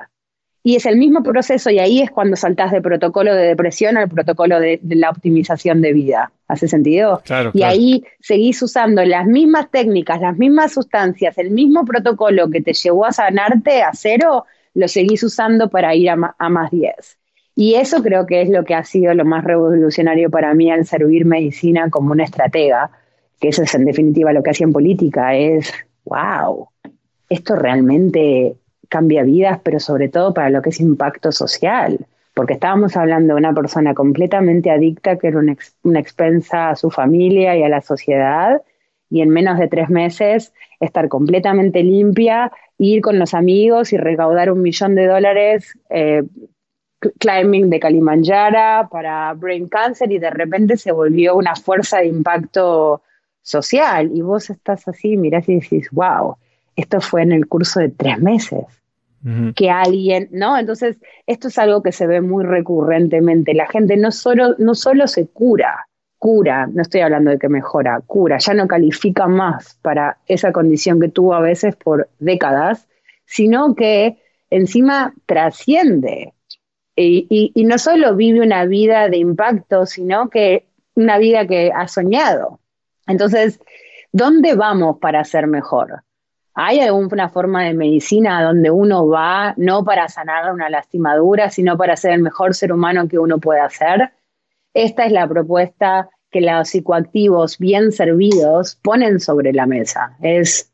B: Y es el mismo proceso y ahí es cuando saltás de protocolo de depresión al protocolo de, la optimización de vida. ¿Hace sentido?
A: Claro,
B: y ahí seguís usando las mismas técnicas, las mismas sustancias, el mismo protocolo que te llevó a sanarte a cero, lo seguís usando para ir a, a más 10. Y eso creo que es lo que ha sido lo más revolucionario para mí al servir medicina como una estratega, que eso es en definitiva lo que hacía en política, es, wow, esto realmente cambia vidas, pero sobre todo para lo que es impacto social, porque estábamos hablando de una persona completamente adicta que era una, expensa a su familia y a la sociedad, y en menos de tres meses estar completamente limpia, ir con los amigos y recaudar un millón de dólares eh, climbing de Kalimanjaro para brain cancer y de repente se volvió una fuerza de impacto social. Y vos estás así, mirás y decís, wow, esto fue en el curso de tres meses. Que alguien, ¿no? Entonces, esto es algo que se ve muy recurrentemente. La gente no solo, no solo se cura, cura, no estoy hablando de que mejora, cura, ya no califica más para esa condición que tuvo a veces por décadas, sino que encima trasciende. Y, y no solo vive una vida de impacto, sino que una vida que ha soñado. Entonces, ¿dónde vamos para ser mejor? ¿Hay alguna forma de medicina donde uno va no para sanar una lastimadura, sino para ser el mejor ser humano que uno puede ser? Esta es la propuesta que los psicoactivos bien servidos ponen sobre la mesa. Es,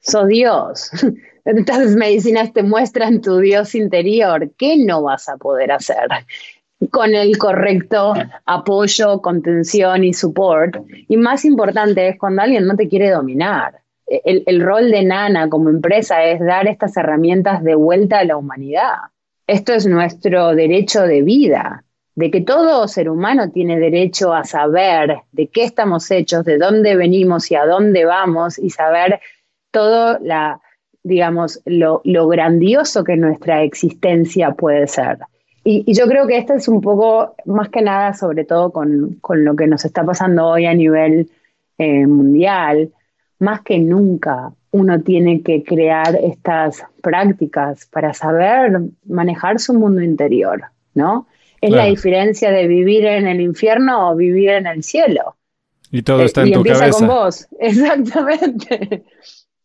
B: sos Dios. Estas medicinas te muestran tu Dios interior. ¿Qué no vas a poder hacer? con el correcto apoyo, contención y support. Y más importante es cuando alguien no te quiere dominar el, rol de Nana como empresa es dar estas herramientas de vuelta a la humanidad. Esto es nuestro derecho de vida, de que todo ser humano tiene derecho a saber de qué estamos hechos, de dónde venimos y a dónde vamos y saber todo la, digamos, lo, grandioso que nuestra existencia puede ser. Y, yo creo que esto es un poco, más que nada, sobre todo con, lo que nos está pasando hoy a nivel eh, mundial, más que nunca uno tiene que crear estas prácticas para saber manejar su mundo interior, ¿no? Es la diferencia de vivir en el infierno o vivir en el cielo.
A: Y todo está en y
B: empieza
A: con
B: vos, exactamente.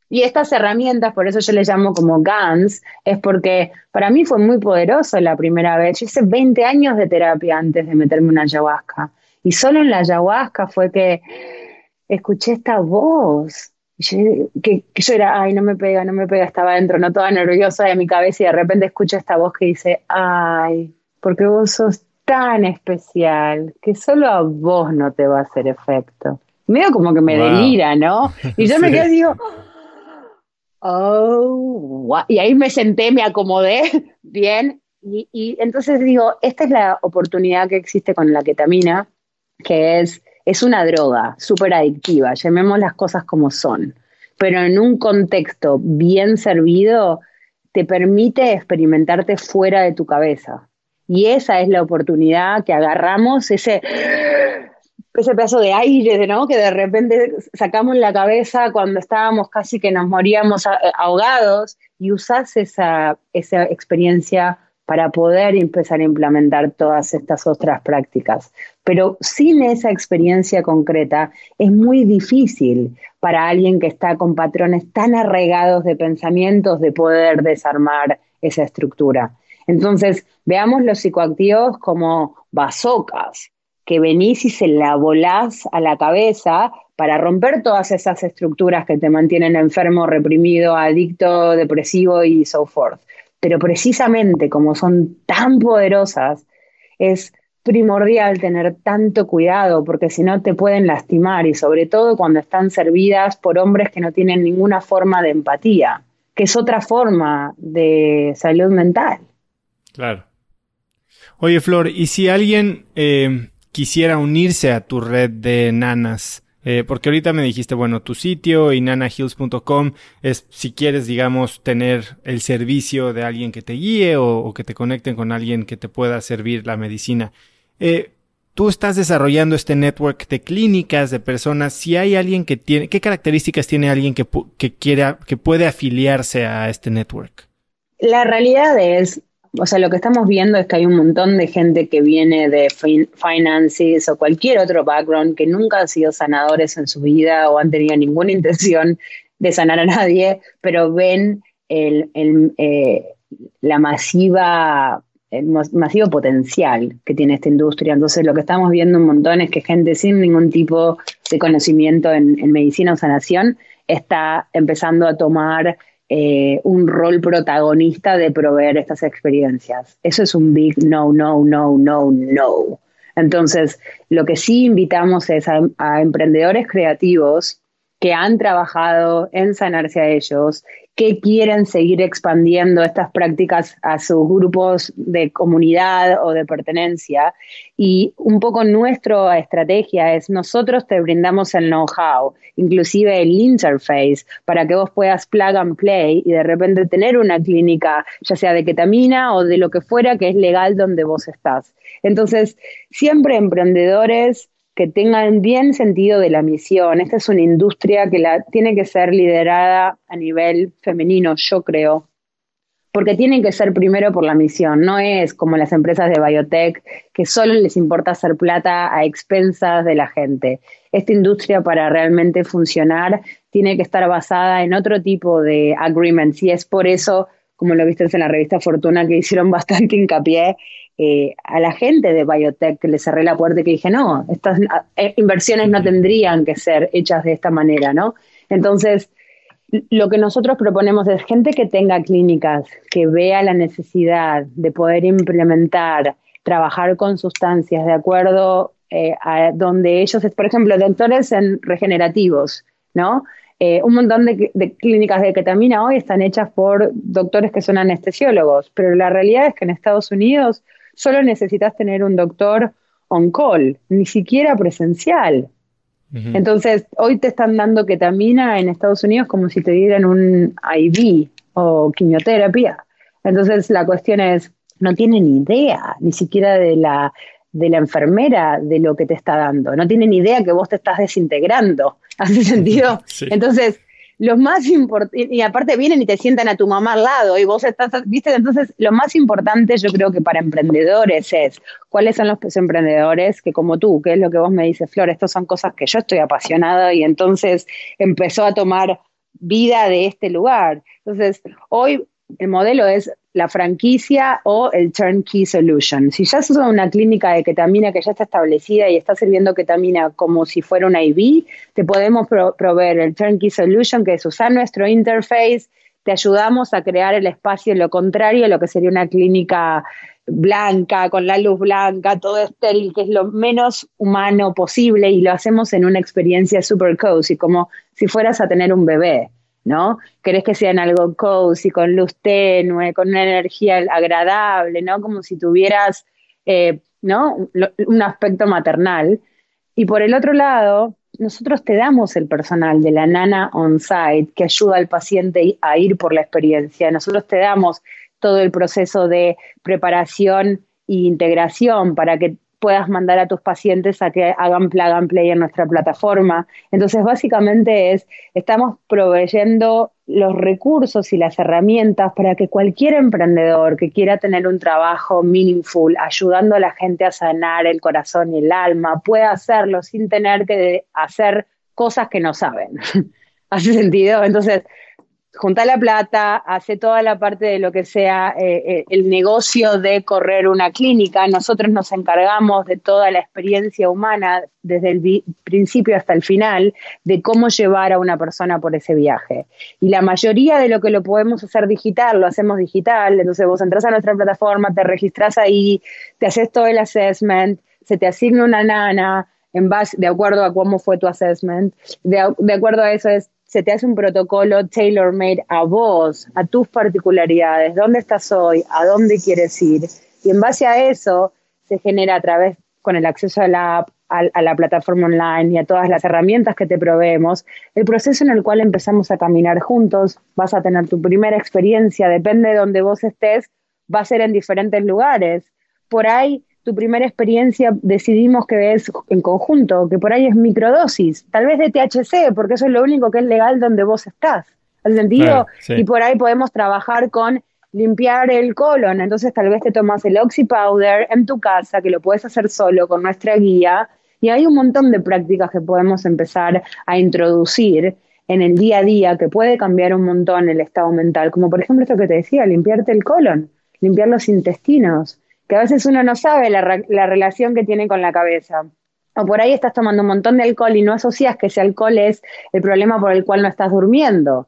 B: Y estas herramientas, por eso yo les llamo como GANs, es porque para mí fue muy poderoso la primera vez. Yo hice 20 años de terapia antes de meterme una ayahuasca. Y solo en la ayahuasca fue que escuché esta voz. que, yo era, ay, no me pega, no me pega, estaba dentro, no toda nerviosa de mi cabeza y de repente escucho esta voz que dice, ay, porque vos sos tan especial que solo a vos no te va a hacer efecto. Medio como que me delira, ¿no? Y yo me quedé y digo, oh, y ahí me senté, me acomodé bien. Y, y entonces digo, esta es la oportunidad que existe con la ketamina, que es es una droga súper adictiva, llamemos las cosas como son, pero en un contexto bien servido te permite experimentarte fuera de tu cabeza. Y esa es la oportunidad que agarramos, ese, ese pedazo de aire, ¿no? Que de repente sacamos la cabeza cuando estábamos casi que nos moríamos ahogados y usás esa, esa experiencia para poder empezar a implementar todas estas otras prácticas. Pero sin esa experiencia concreta es muy difícil para alguien que está con patrones tan arraigados de pensamientos de poder desarmar esa estructura. Entonces, veamos los psicoactivos como bazocas, que venís y se la volás a la cabeza para romper todas esas estructuras que te mantienen enfermo, reprimido, adicto, depresivo y so forth pero precisamente como son tan poderosas, es primordial tener tanto cuidado porque si no te pueden lastimar y sobre todo cuando están servidas por hombres que no tienen ninguna forma de empatía, que es otra forma de salud mental.
A: Claro. Oye, Flor, ¿y si alguien eh, quisiera unirse a tu red de nanas? Eh, porque ahorita me dijiste, bueno, tu sitio y nanahills.com es si quieres, digamos, tener el servicio de alguien que te guíe o, que te conecten con alguien que te pueda servir la medicina. Eh, tú estás desarrollando este network de clínicas, de personas. Si hay alguien que tiene, ¿qué características tiene alguien que, que quiera, que puede afiliarse a este network?
B: La realidad es, o sea, lo que estamos viendo es que hay un montón de gente que viene de finances o cualquier otro background que nunca han sido sanadores en su vida o han tenido ninguna intención de sanar a nadie, pero ven eh, la masiva el masivo potencial que tiene esta industria. Entonces, lo que estamos viendo un montón es que gente sin ningún tipo de conocimiento en, en medicina o sanación está empezando a tomar eh, un rol protagonista de proveer estas experiencias. Eso es un big no, no, no, no, no. Entonces, lo que sí invitamos es a emprendedores creativos que han trabajado en sanarse a ellos que quieren seguir expandiendo estas prácticas a sus grupos de comunidad o de pertenencia. Y un poco nuestra estrategia es nosotros te brindamos el know-how, inclusive el interface, para que vos puedas plug and play y de repente tener una clínica, ya sea de ketamina o de lo que fuera que es legal donde vos estás. Entonces, siempre emprendedores que tengan bien sentido de la misión. Esta es una industria que la, tiene que ser liderada a nivel femenino, yo creo, porque tienen que ser primero por la misión. No es como las empresas de biotech que solo les importa hacer plata a expensas de la gente. Esta industria para realmente funcionar tiene que estar basada en otro tipo de agreements y es por eso, como lo viste en la revista Fortuna, que hicieron bastante hincapié eh, a la gente de biotech que le cerré la puerta y que dije, no, estas eh, inversiones no tendrían que ser hechas de esta manera, ¿no? Entonces, lo que nosotros proponemos es gente que tenga clínicas, que vea la necesidad de poder implementar, trabajar con sustancias de acuerdo eh, a donde ellos, por ejemplo, doctores en regenerativos, ¿no? un montón de, de, clínicas de ketamina hoy están hechas por doctores que son anestesiólogos, pero la realidad es que en Estados Unidos solo necesitas tener un doctor on call, ni siquiera presencial. Entonces, hoy te están dando ketamina en Estados Unidos como si te dieran un IV o quimioterapia. Entonces, la cuestión es, no tienen idea ni siquiera de la, de la enfermera de lo que te está dando. No tienen idea que vos te estás desintegrando. ¿Hace sentido? Entonces, lo más importante, y aparte vienen y te sientan a tu mamá al lado y vos estás, viste, entonces lo más importante yo creo que para emprendedores es cuáles son los emprendedores que como tú, que es lo que vos me dices, Flor, estas son cosas que yo estoy apasionada y entonces empezó a tomar vida de este lugar. Entonces, hoy el modelo es la franquicia o el turnkey solution. Si ya sos una clínica de ketamina que ya está establecida y está sirviendo ketamina como si fuera una IV, te podemos proveer el turnkey solution, que es usar nuestro interface, te ayudamos a crear el espacio, lo contrario a lo que sería una clínica blanca, con la luz blanca, todo estéril, que es lo menos humano posible y lo hacemos en una experiencia super cozy, como si fueras a tener un bebé. ¿No? Querés que sean algo cozy, con luz tenue, con una energía agradable, ¿no? Como si tuvieras, eh, ¿no? Un aspecto maternal. Y por el otro lado, nosotros te damos el personal de la nana on-site que ayuda al paciente a ir por la experiencia. Nosotros te damos todo el proceso de preparación e integración para que puedas mandar a tus pacientes a que hagan plug and play en nuestra plataforma. Entonces, básicamente es, estamos proveyendo los recursos y las herramientas para que cualquier emprendedor que quiera tener un trabajo meaningful, ayudando a la gente a sanar el corazón y el alma, pueda hacerlo sin tener que hacer cosas que no saben. ¿Hace sentido? Entonces, junta la plata, hace toda la parte de lo que sea eh, eh, el negocio de correr una clínica. Nosotros nos encargamos de toda la experiencia humana desde el principio hasta el final de cómo llevar a una persona por ese viaje. Y la mayoría de lo que lo podemos hacer digital, lo hacemos digital. Entonces vos entras a nuestra plataforma, te registras ahí, te haces todo el assessment, se te asigna una nana en base, de acuerdo a cómo fue tu assessment. De, de acuerdo a eso es se te hace un protocolo tailor-made a vos, a tus particularidades, dónde estás hoy, a dónde quieres ir. Y en base a eso se genera a través, con el acceso a la app, a, la plataforma online y a todas las herramientas que te proveemos, el proceso en el cual empezamos a caminar juntos, vas a tener tu primera experiencia, depende de donde vos estés, va a ser en diferentes lugares. Por ahí tu primera experiencia decidimos que es en conjunto, que por ahí es microdosis, tal vez de THC, porque eso es lo único que es legal donde vos estás. ¿Has sentido? Y por ahí podemos trabajar con limpiar el colon. Entonces tal vez te tomas el Oxy Powder en tu casa, que lo puedes hacer solo con nuestra guía. Y hay un montón de prácticas que podemos empezar a introducir en el día a día que puede cambiar un montón el estado mental, como por ejemplo esto que te decía, limpiarte el colon, limpiar los intestinos, que a veces uno no sabe la, la relación que tiene con la cabeza. O por ahí estás tomando un montón de alcohol y no asocias que ese alcohol es el problema por el cual no estás durmiendo.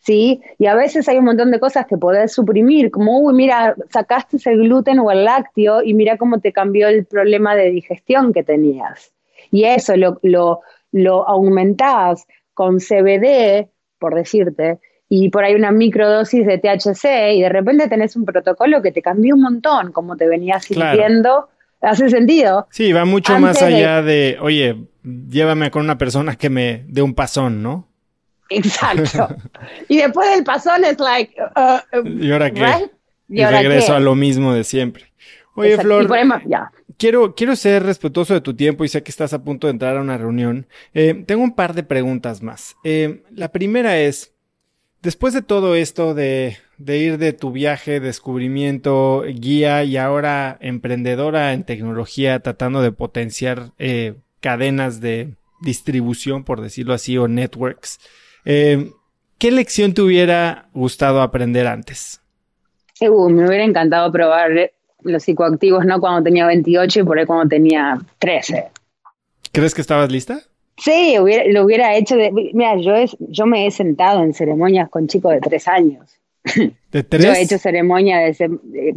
B: ¿Sí? Y a veces hay un montón de cosas que podés suprimir, como, uy, mira, sacaste el gluten o el lácteo y mira cómo te cambió el problema de digestión que tenías. Y eso lo, lo, lo aumentás con CBD, por decirte, y por ahí una microdosis de THC y de repente tenés un protocolo que te cambió un montón, como te venías sintiendo. ¿Hace sentido?
A: Sí, va mucho más allá de... oye, llévame con una persona que me dé un pasón, ¿no?
B: Exacto. y después del pasón es like... Uh,
A: uh, ¿Y ahora qué? ¿Y, regreso a lo mismo de siempre. Oye, Flor. Quiero, quiero ser respetuoso de tu tiempo y sé que estás a punto de entrar a una reunión. Eh, tengo un par de preguntas más. Eh, la primera es, después de todo esto de, de ir de tu viaje, descubrimiento, guía y ahora emprendedora en tecnología, tratando de potenciar eh, cadenas de distribución, por decirlo así, o networks, ¿qué lección te hubiera gustado aprender antes?
B: me hubiera encantado probar los psicoactivos no cuando tenía 28 y por ahí cuando tenía 13.
A: ¿Crees que estabas lista?
B: Sí, lo hubiera hecho. De, mira, yo, es, yo me he sentado en ceremonias con chicos de tres años.
A: ¿De tres?
B: Yo he hecho ceremonias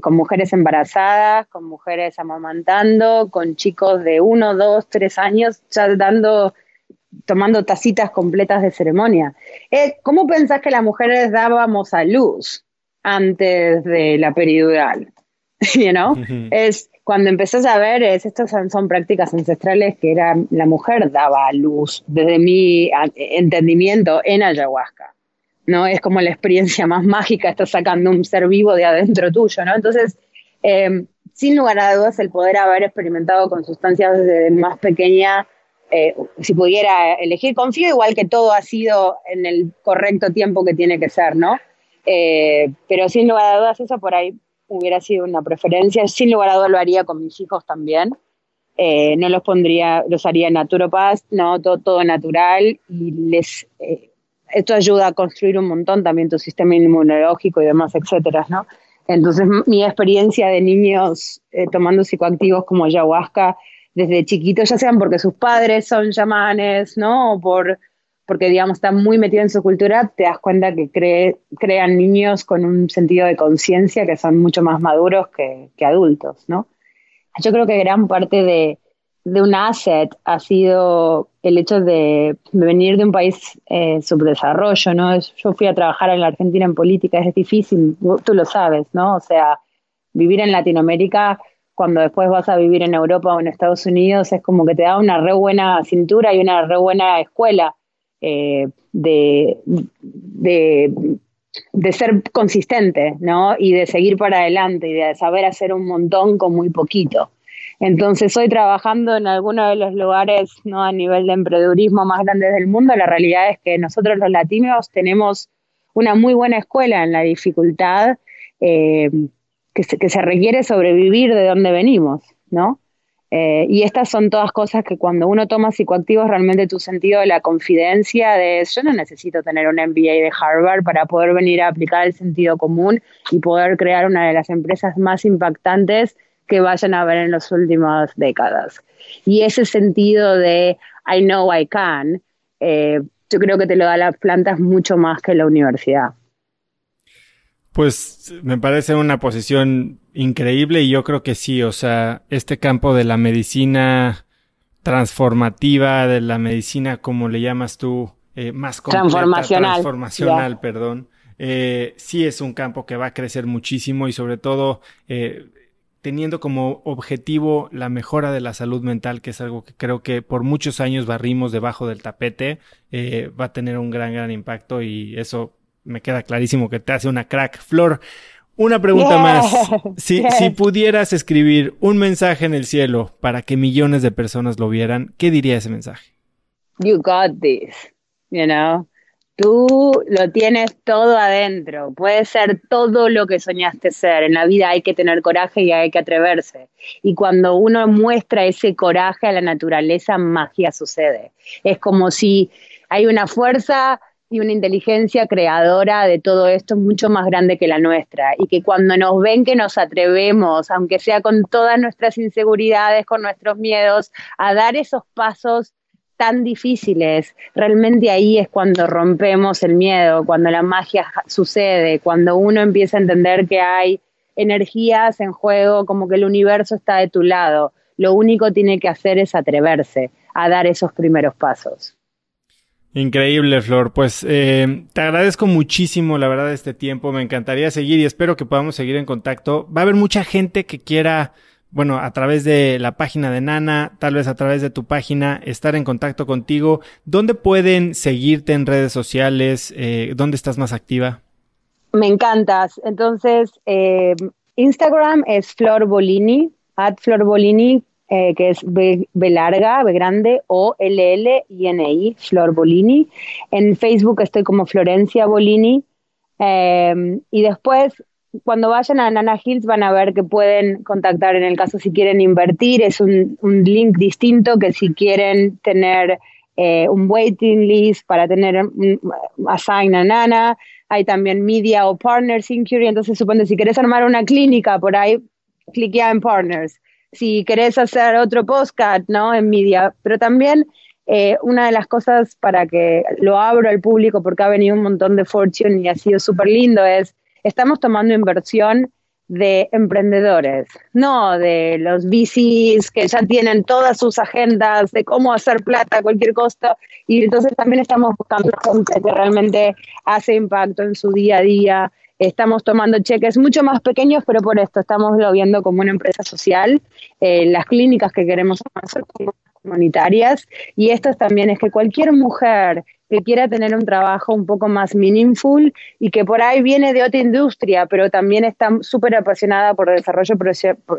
B: con mujeres embarazadas, con mujeres amamantando, con chicos de uno, dos, tres años, ya dando, tomando tacitas completas de ceremonia. Eh, ¿Cómo pensás que las mujeres dábamos a luz antes de la peridural? you know? Es cuando empezás a ver, es, estas son, prácticas ancestrales que era, la mujer daba a luz, desde mi entendimiento, en ayahuasca. ¿no? Es como la experiencia más mágica, estás sacando un ser vivo de adentro tuyo, ¿no? Entonces, em, sin lugar a dudas, el poder haber experimentado con sustancias más pequeña, eh, si pudiera elegir, confío igual que todo ha sido en el correcto tiempo que tiene que ser, ¿no? Eh, pero sin lugar a dudas, eso por ahí hubiera sido una preferencia. Sin lugar a dudas lo haría con mis hijos también. Eh, no los pondría, los haría naturopas, no, todo, todo natural y les, eh, esto ayuda a construir un montón también tu sistema inmunológico y demás, etcétera, ¿no? Entonces, mi experiencia de niños eh, tomando psicoactivos como ayahuasca desde chiquitos, ya sean porque sus padres son chamanes, ¿no? O por porque digamos está muy metido en su cultura, te das cuenta que crean niños con un sentido de conciencia que son mucho más maduros que, adultos, ¿no? Yo creo que gran parte de, un asset ha sido el hecho de venir de un país eh, subdesarrollo, ¿no? Yo fui a trabajar en la Argentina en política, es difícil, tú lo sabes, ¿no? O sea, vivir en Latinoamérica cuando después vas a vivir en Europa o en Estados Unidos es como que te da una re buena cintura y una re buena escuela eh, de, de, ser consistente, ¿no? Y de seguir para adelante y de saber hacer un montón con muy poquito. Entonces, hoy trabajando en alguno de los lugares, ¿no? A nivel de emprendedurismo más grandes del mundo, la realidad es que nosotros los latinos tenemos una muy buena escuela en la dificultad eh, que, que se requiere sobrevivir de donde venimos, ¿no? Eh, y estas son todas cosas que cuando uno toma psicoactivos, realmente tu sentido de la confidencia de yo no necesito tener un MBA de Harvard para poder venir a aplicar el sentido común y poder crear una de las empresas más impactantes que vayan a ver en las últimas décadas. Y ese sentido de I know I can, eh, yo creo que te lo da las plantas mucho más que la universidad.
A: Pues me parece una posición increíble y yo creo que sí, o sea, este campo de la medicina transformativa, de la medicina, como le llamas tú, eh, más
B: transformacional,
A: transformacional, perdón, eh, sí es un campo que va a crecer muchísimo y sobre todo eh, teniendo como objetivo la mejora de la salud mental, que es algo que creo que por muchos años barrimos debajo del tapete, va a tener un gran, gran impacto y eso me queda clarísimo que te hace una crack. Flor, una pregunta más. Si, si pudieras escribir un mensaje en el cielo para que millones de personas lo vieran, ¿qué diría ese mensaje?
B: You got this, you know. Tú lo tienes todo adentro, puede ser todo lo que soñaste ser. En la vida hay que tener coraje y hay que atreverse. Y cuando uno muestra ese coraje a la naturaleza, magia sucede. Es como si hay una fuerza y una inteligencia creadora de todo esto mucho más grande que la nuestra y que cuando nos ven que nos atrevemos, aunque sea con todas nuestras inseguridades, con nuestros miedos, a dar esos pasos tan difíciles, realmente ahí es cuando rompemos el miedo, cuando la magia sucede, cuando uno empieza a entender que hay energías en juego, como que el universo está de tu lado. Lo único que tiene que hacer es atreverse a dar esos primeros pasos.
A: Increíble, Flor. Pues eh, te agradezco muchísimo, la verdad, este tiempo. Me encantaría seguir y espero que podamos seguir en contacto. Va a haber mucha gente que quiera bueno, a través de la página de Nana, tal vez a través de tu página, estar en contacto contigo. ¿Dónde pueden seguirte en redes sociales? Eh, ¿Dónde estás más activa?
B: Me encantas. Entonces, eh, Instagram es Flor Bolini, at Flor Bolini, eh, que es B, larga, B grande, O L L I N I, Flor Bolini. En Facebook estoy como Florencia Bolini. y después cuando vayan a Nana Hills van a ver que pueden contactar en el caso si quieren invertir, es un, link distinto que si quieren tener eh, un waiting list para tener un, assign a Nana, hay también media o partners inquiry, entonces supongo si quieres armar una clínica por ahí, cliquea en partners. Si querés hacer otro postcard, ¿no? En media, pero también eh, una de las cosas para que lo abro al público, porque ha venido un montón de Fortune y ha sido súper lindo, es estamos tomando inversión de emprendedores, no de los VCs que ya tienen todas sus agendas de cómo hacer plata a cualquier costo. Y entonces también estamos buscando gente que realmente hace impacto en su día a día. Estamos tomando cheques mucho más pequeños, pero por esto estamos lo viendo como una empresa social. Eh, las clínicas que queremos hacer comunitarias. Y esto también es que cualquier mujer que quiera tener un trabajo un poco más meaningful y que por ahí viene de otra industria, pero también está súper apasionada por el desarrollo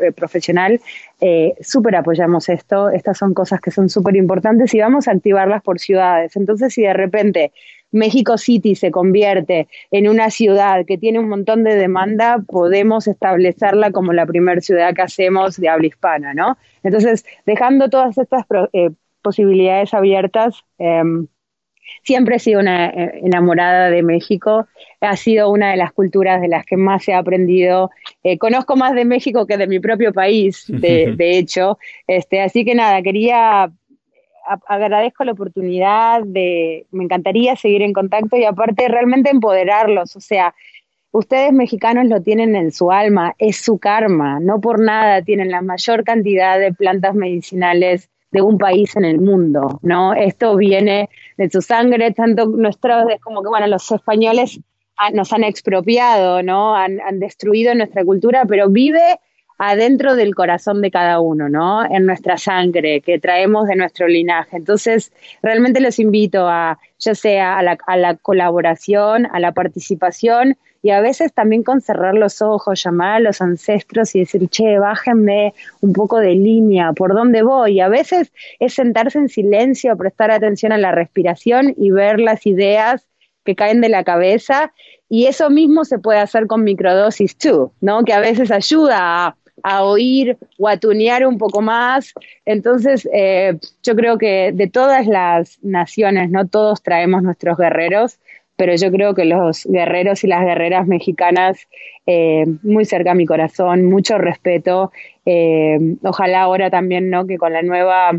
B: eh, profesional, eh, súper apoyamos esto. Estas son cosas que son súper importantes y vamos a activarlas por ciudades. Entonces, si de repente México City se convierte en una ciudad que tiene un montón de demanda, podemos establecerla como la primera ciudad que hacemos de habla hispana, ¿no? Entonces, dejando todas estas eh, posibilidades abiertas, em, Siempre he sido una eh, enamorada de México, ha sido una de las culturas de las que más he aprendido. Eh, conozco más de México que de mi propio país, de, hecho. Este, así que nada, quería agradezco la oportunidad de, me encantaría seguir en contacto y aparte realmente empoderarlos, o sea, ustedes mexicanos lo tienen en su alma, es su karma, no por nada tienen la mayor cantidad de plantas medicinales de un país en el mundo, ¿no? Esto viene de su sangre, tanto nuestros, es como que, bueno, los españoles nos han expropiado, ¿no? Han, han, destruido nuestra cultura, pero vive adentro del corazón de cada uno, ¿no? En nuestra sangre que traemos de nuestro linaje. Entonces, realmente los invito a, ya sea a la, a la colaboración, a la participación y a veces también con cerrar los ojos, llamar a los ancestros y decir, che, bájenme un poco de línea, ¿por dónde voy? Y a veces es sentarse en silencio, prestar atención a la respiración y ver las ideas que caen de la cabeza. Y eso mismo se puede hacer con microdosis ¿no? Que a veces ayuda a, oír o a tunear un poco más. Entonces, eh, yo creo que de todas las naciones, no todos traemos nuestros guerreros pero yo creo que los guerreros y las guerreras mexicanas, eh, muy cerca a mi corazón, mucho respeto. Eh, ojalá ahora también, ¿no? Que con la nueva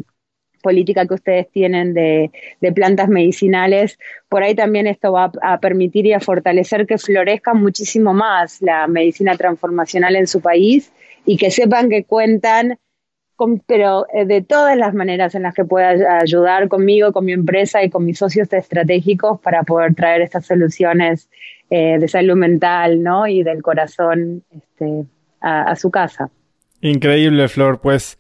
B: política que ustedes tienen de, plantas medicinales, por ahí también esto va a, permitir y a fortalecer que florezca muchísimo más la medicina transformacional en su país y que sepan que cuentan pero eh, de todas las maneras en las que pueda ayudar conmigo, con mi empresa y con mis socios estratégicos para poder traer estas soluciones eh, de salud mental ¿no? y del corazón este, a, su casa.
A: Increíble, Flor. Pues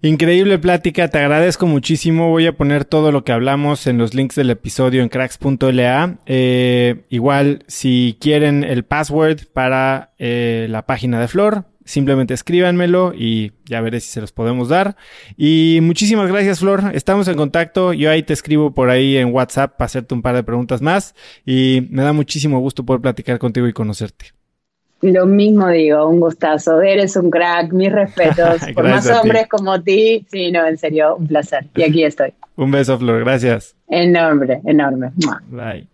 A: increíble plática. Te agradezco muchísimo. Voy a poner todo lo que hablamos en los links del episodio en cracks.la. Eh, igual, si quieren el password para la página de Flor, simplemente escríbanmelo y ya veré si se los podemos dar. Y muchísimas gracias, Flor. Estamos en contacto. Yo ahí te escribo por ahí en WhatsApp para hacerte un par de preguntas más. Y me da muchísimo gusto poder platicar contigo y conocerte.
B: Lo mismo digo, un gustazo. Eres un crack, mis respetos. Por más hombres como ti, sí, no, en serio, un placer. Y aquí estoy.
A: un beso, Flor, gracias.
B: Enorme, enorme.
A: Bye.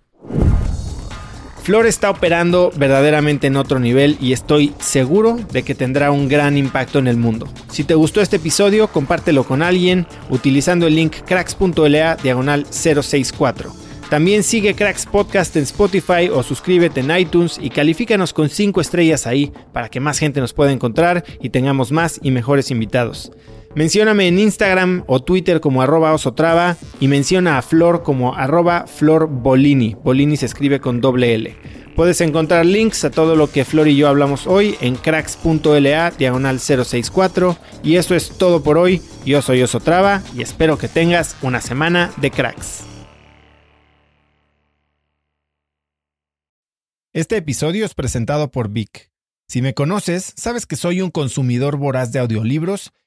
A: Flor está operando verdaderamente en otro nivel y estoy seguro de que tendrá un gran impacto en el mundo. Si te gustó este episodio, compártelo con alguien utilizando el link cracks.la diagonal 064. También sigue Cracks Podcast en Spotify o suscríbete en iTunes y califícanos con 5 estrellas ahí para que más gente nos pueda encontrar y tengamos más y mejores invitados. Mencióname en Instagram o Twitter como arroba osotrava y menciona a Flor como arroba Flor Bolini. Bolini se escribe con doble L. Puedes encontrar links a todo lo que Flor y yo hablamos hoy en cracks.la diagonal 064. Y eso es todo por hoy. Yo soy Osotrava y espero que tengas una semana de cracks. Este episodio es presentado por Vic. Si me conoces, sabes que soy un consumidor voraz de audiolibros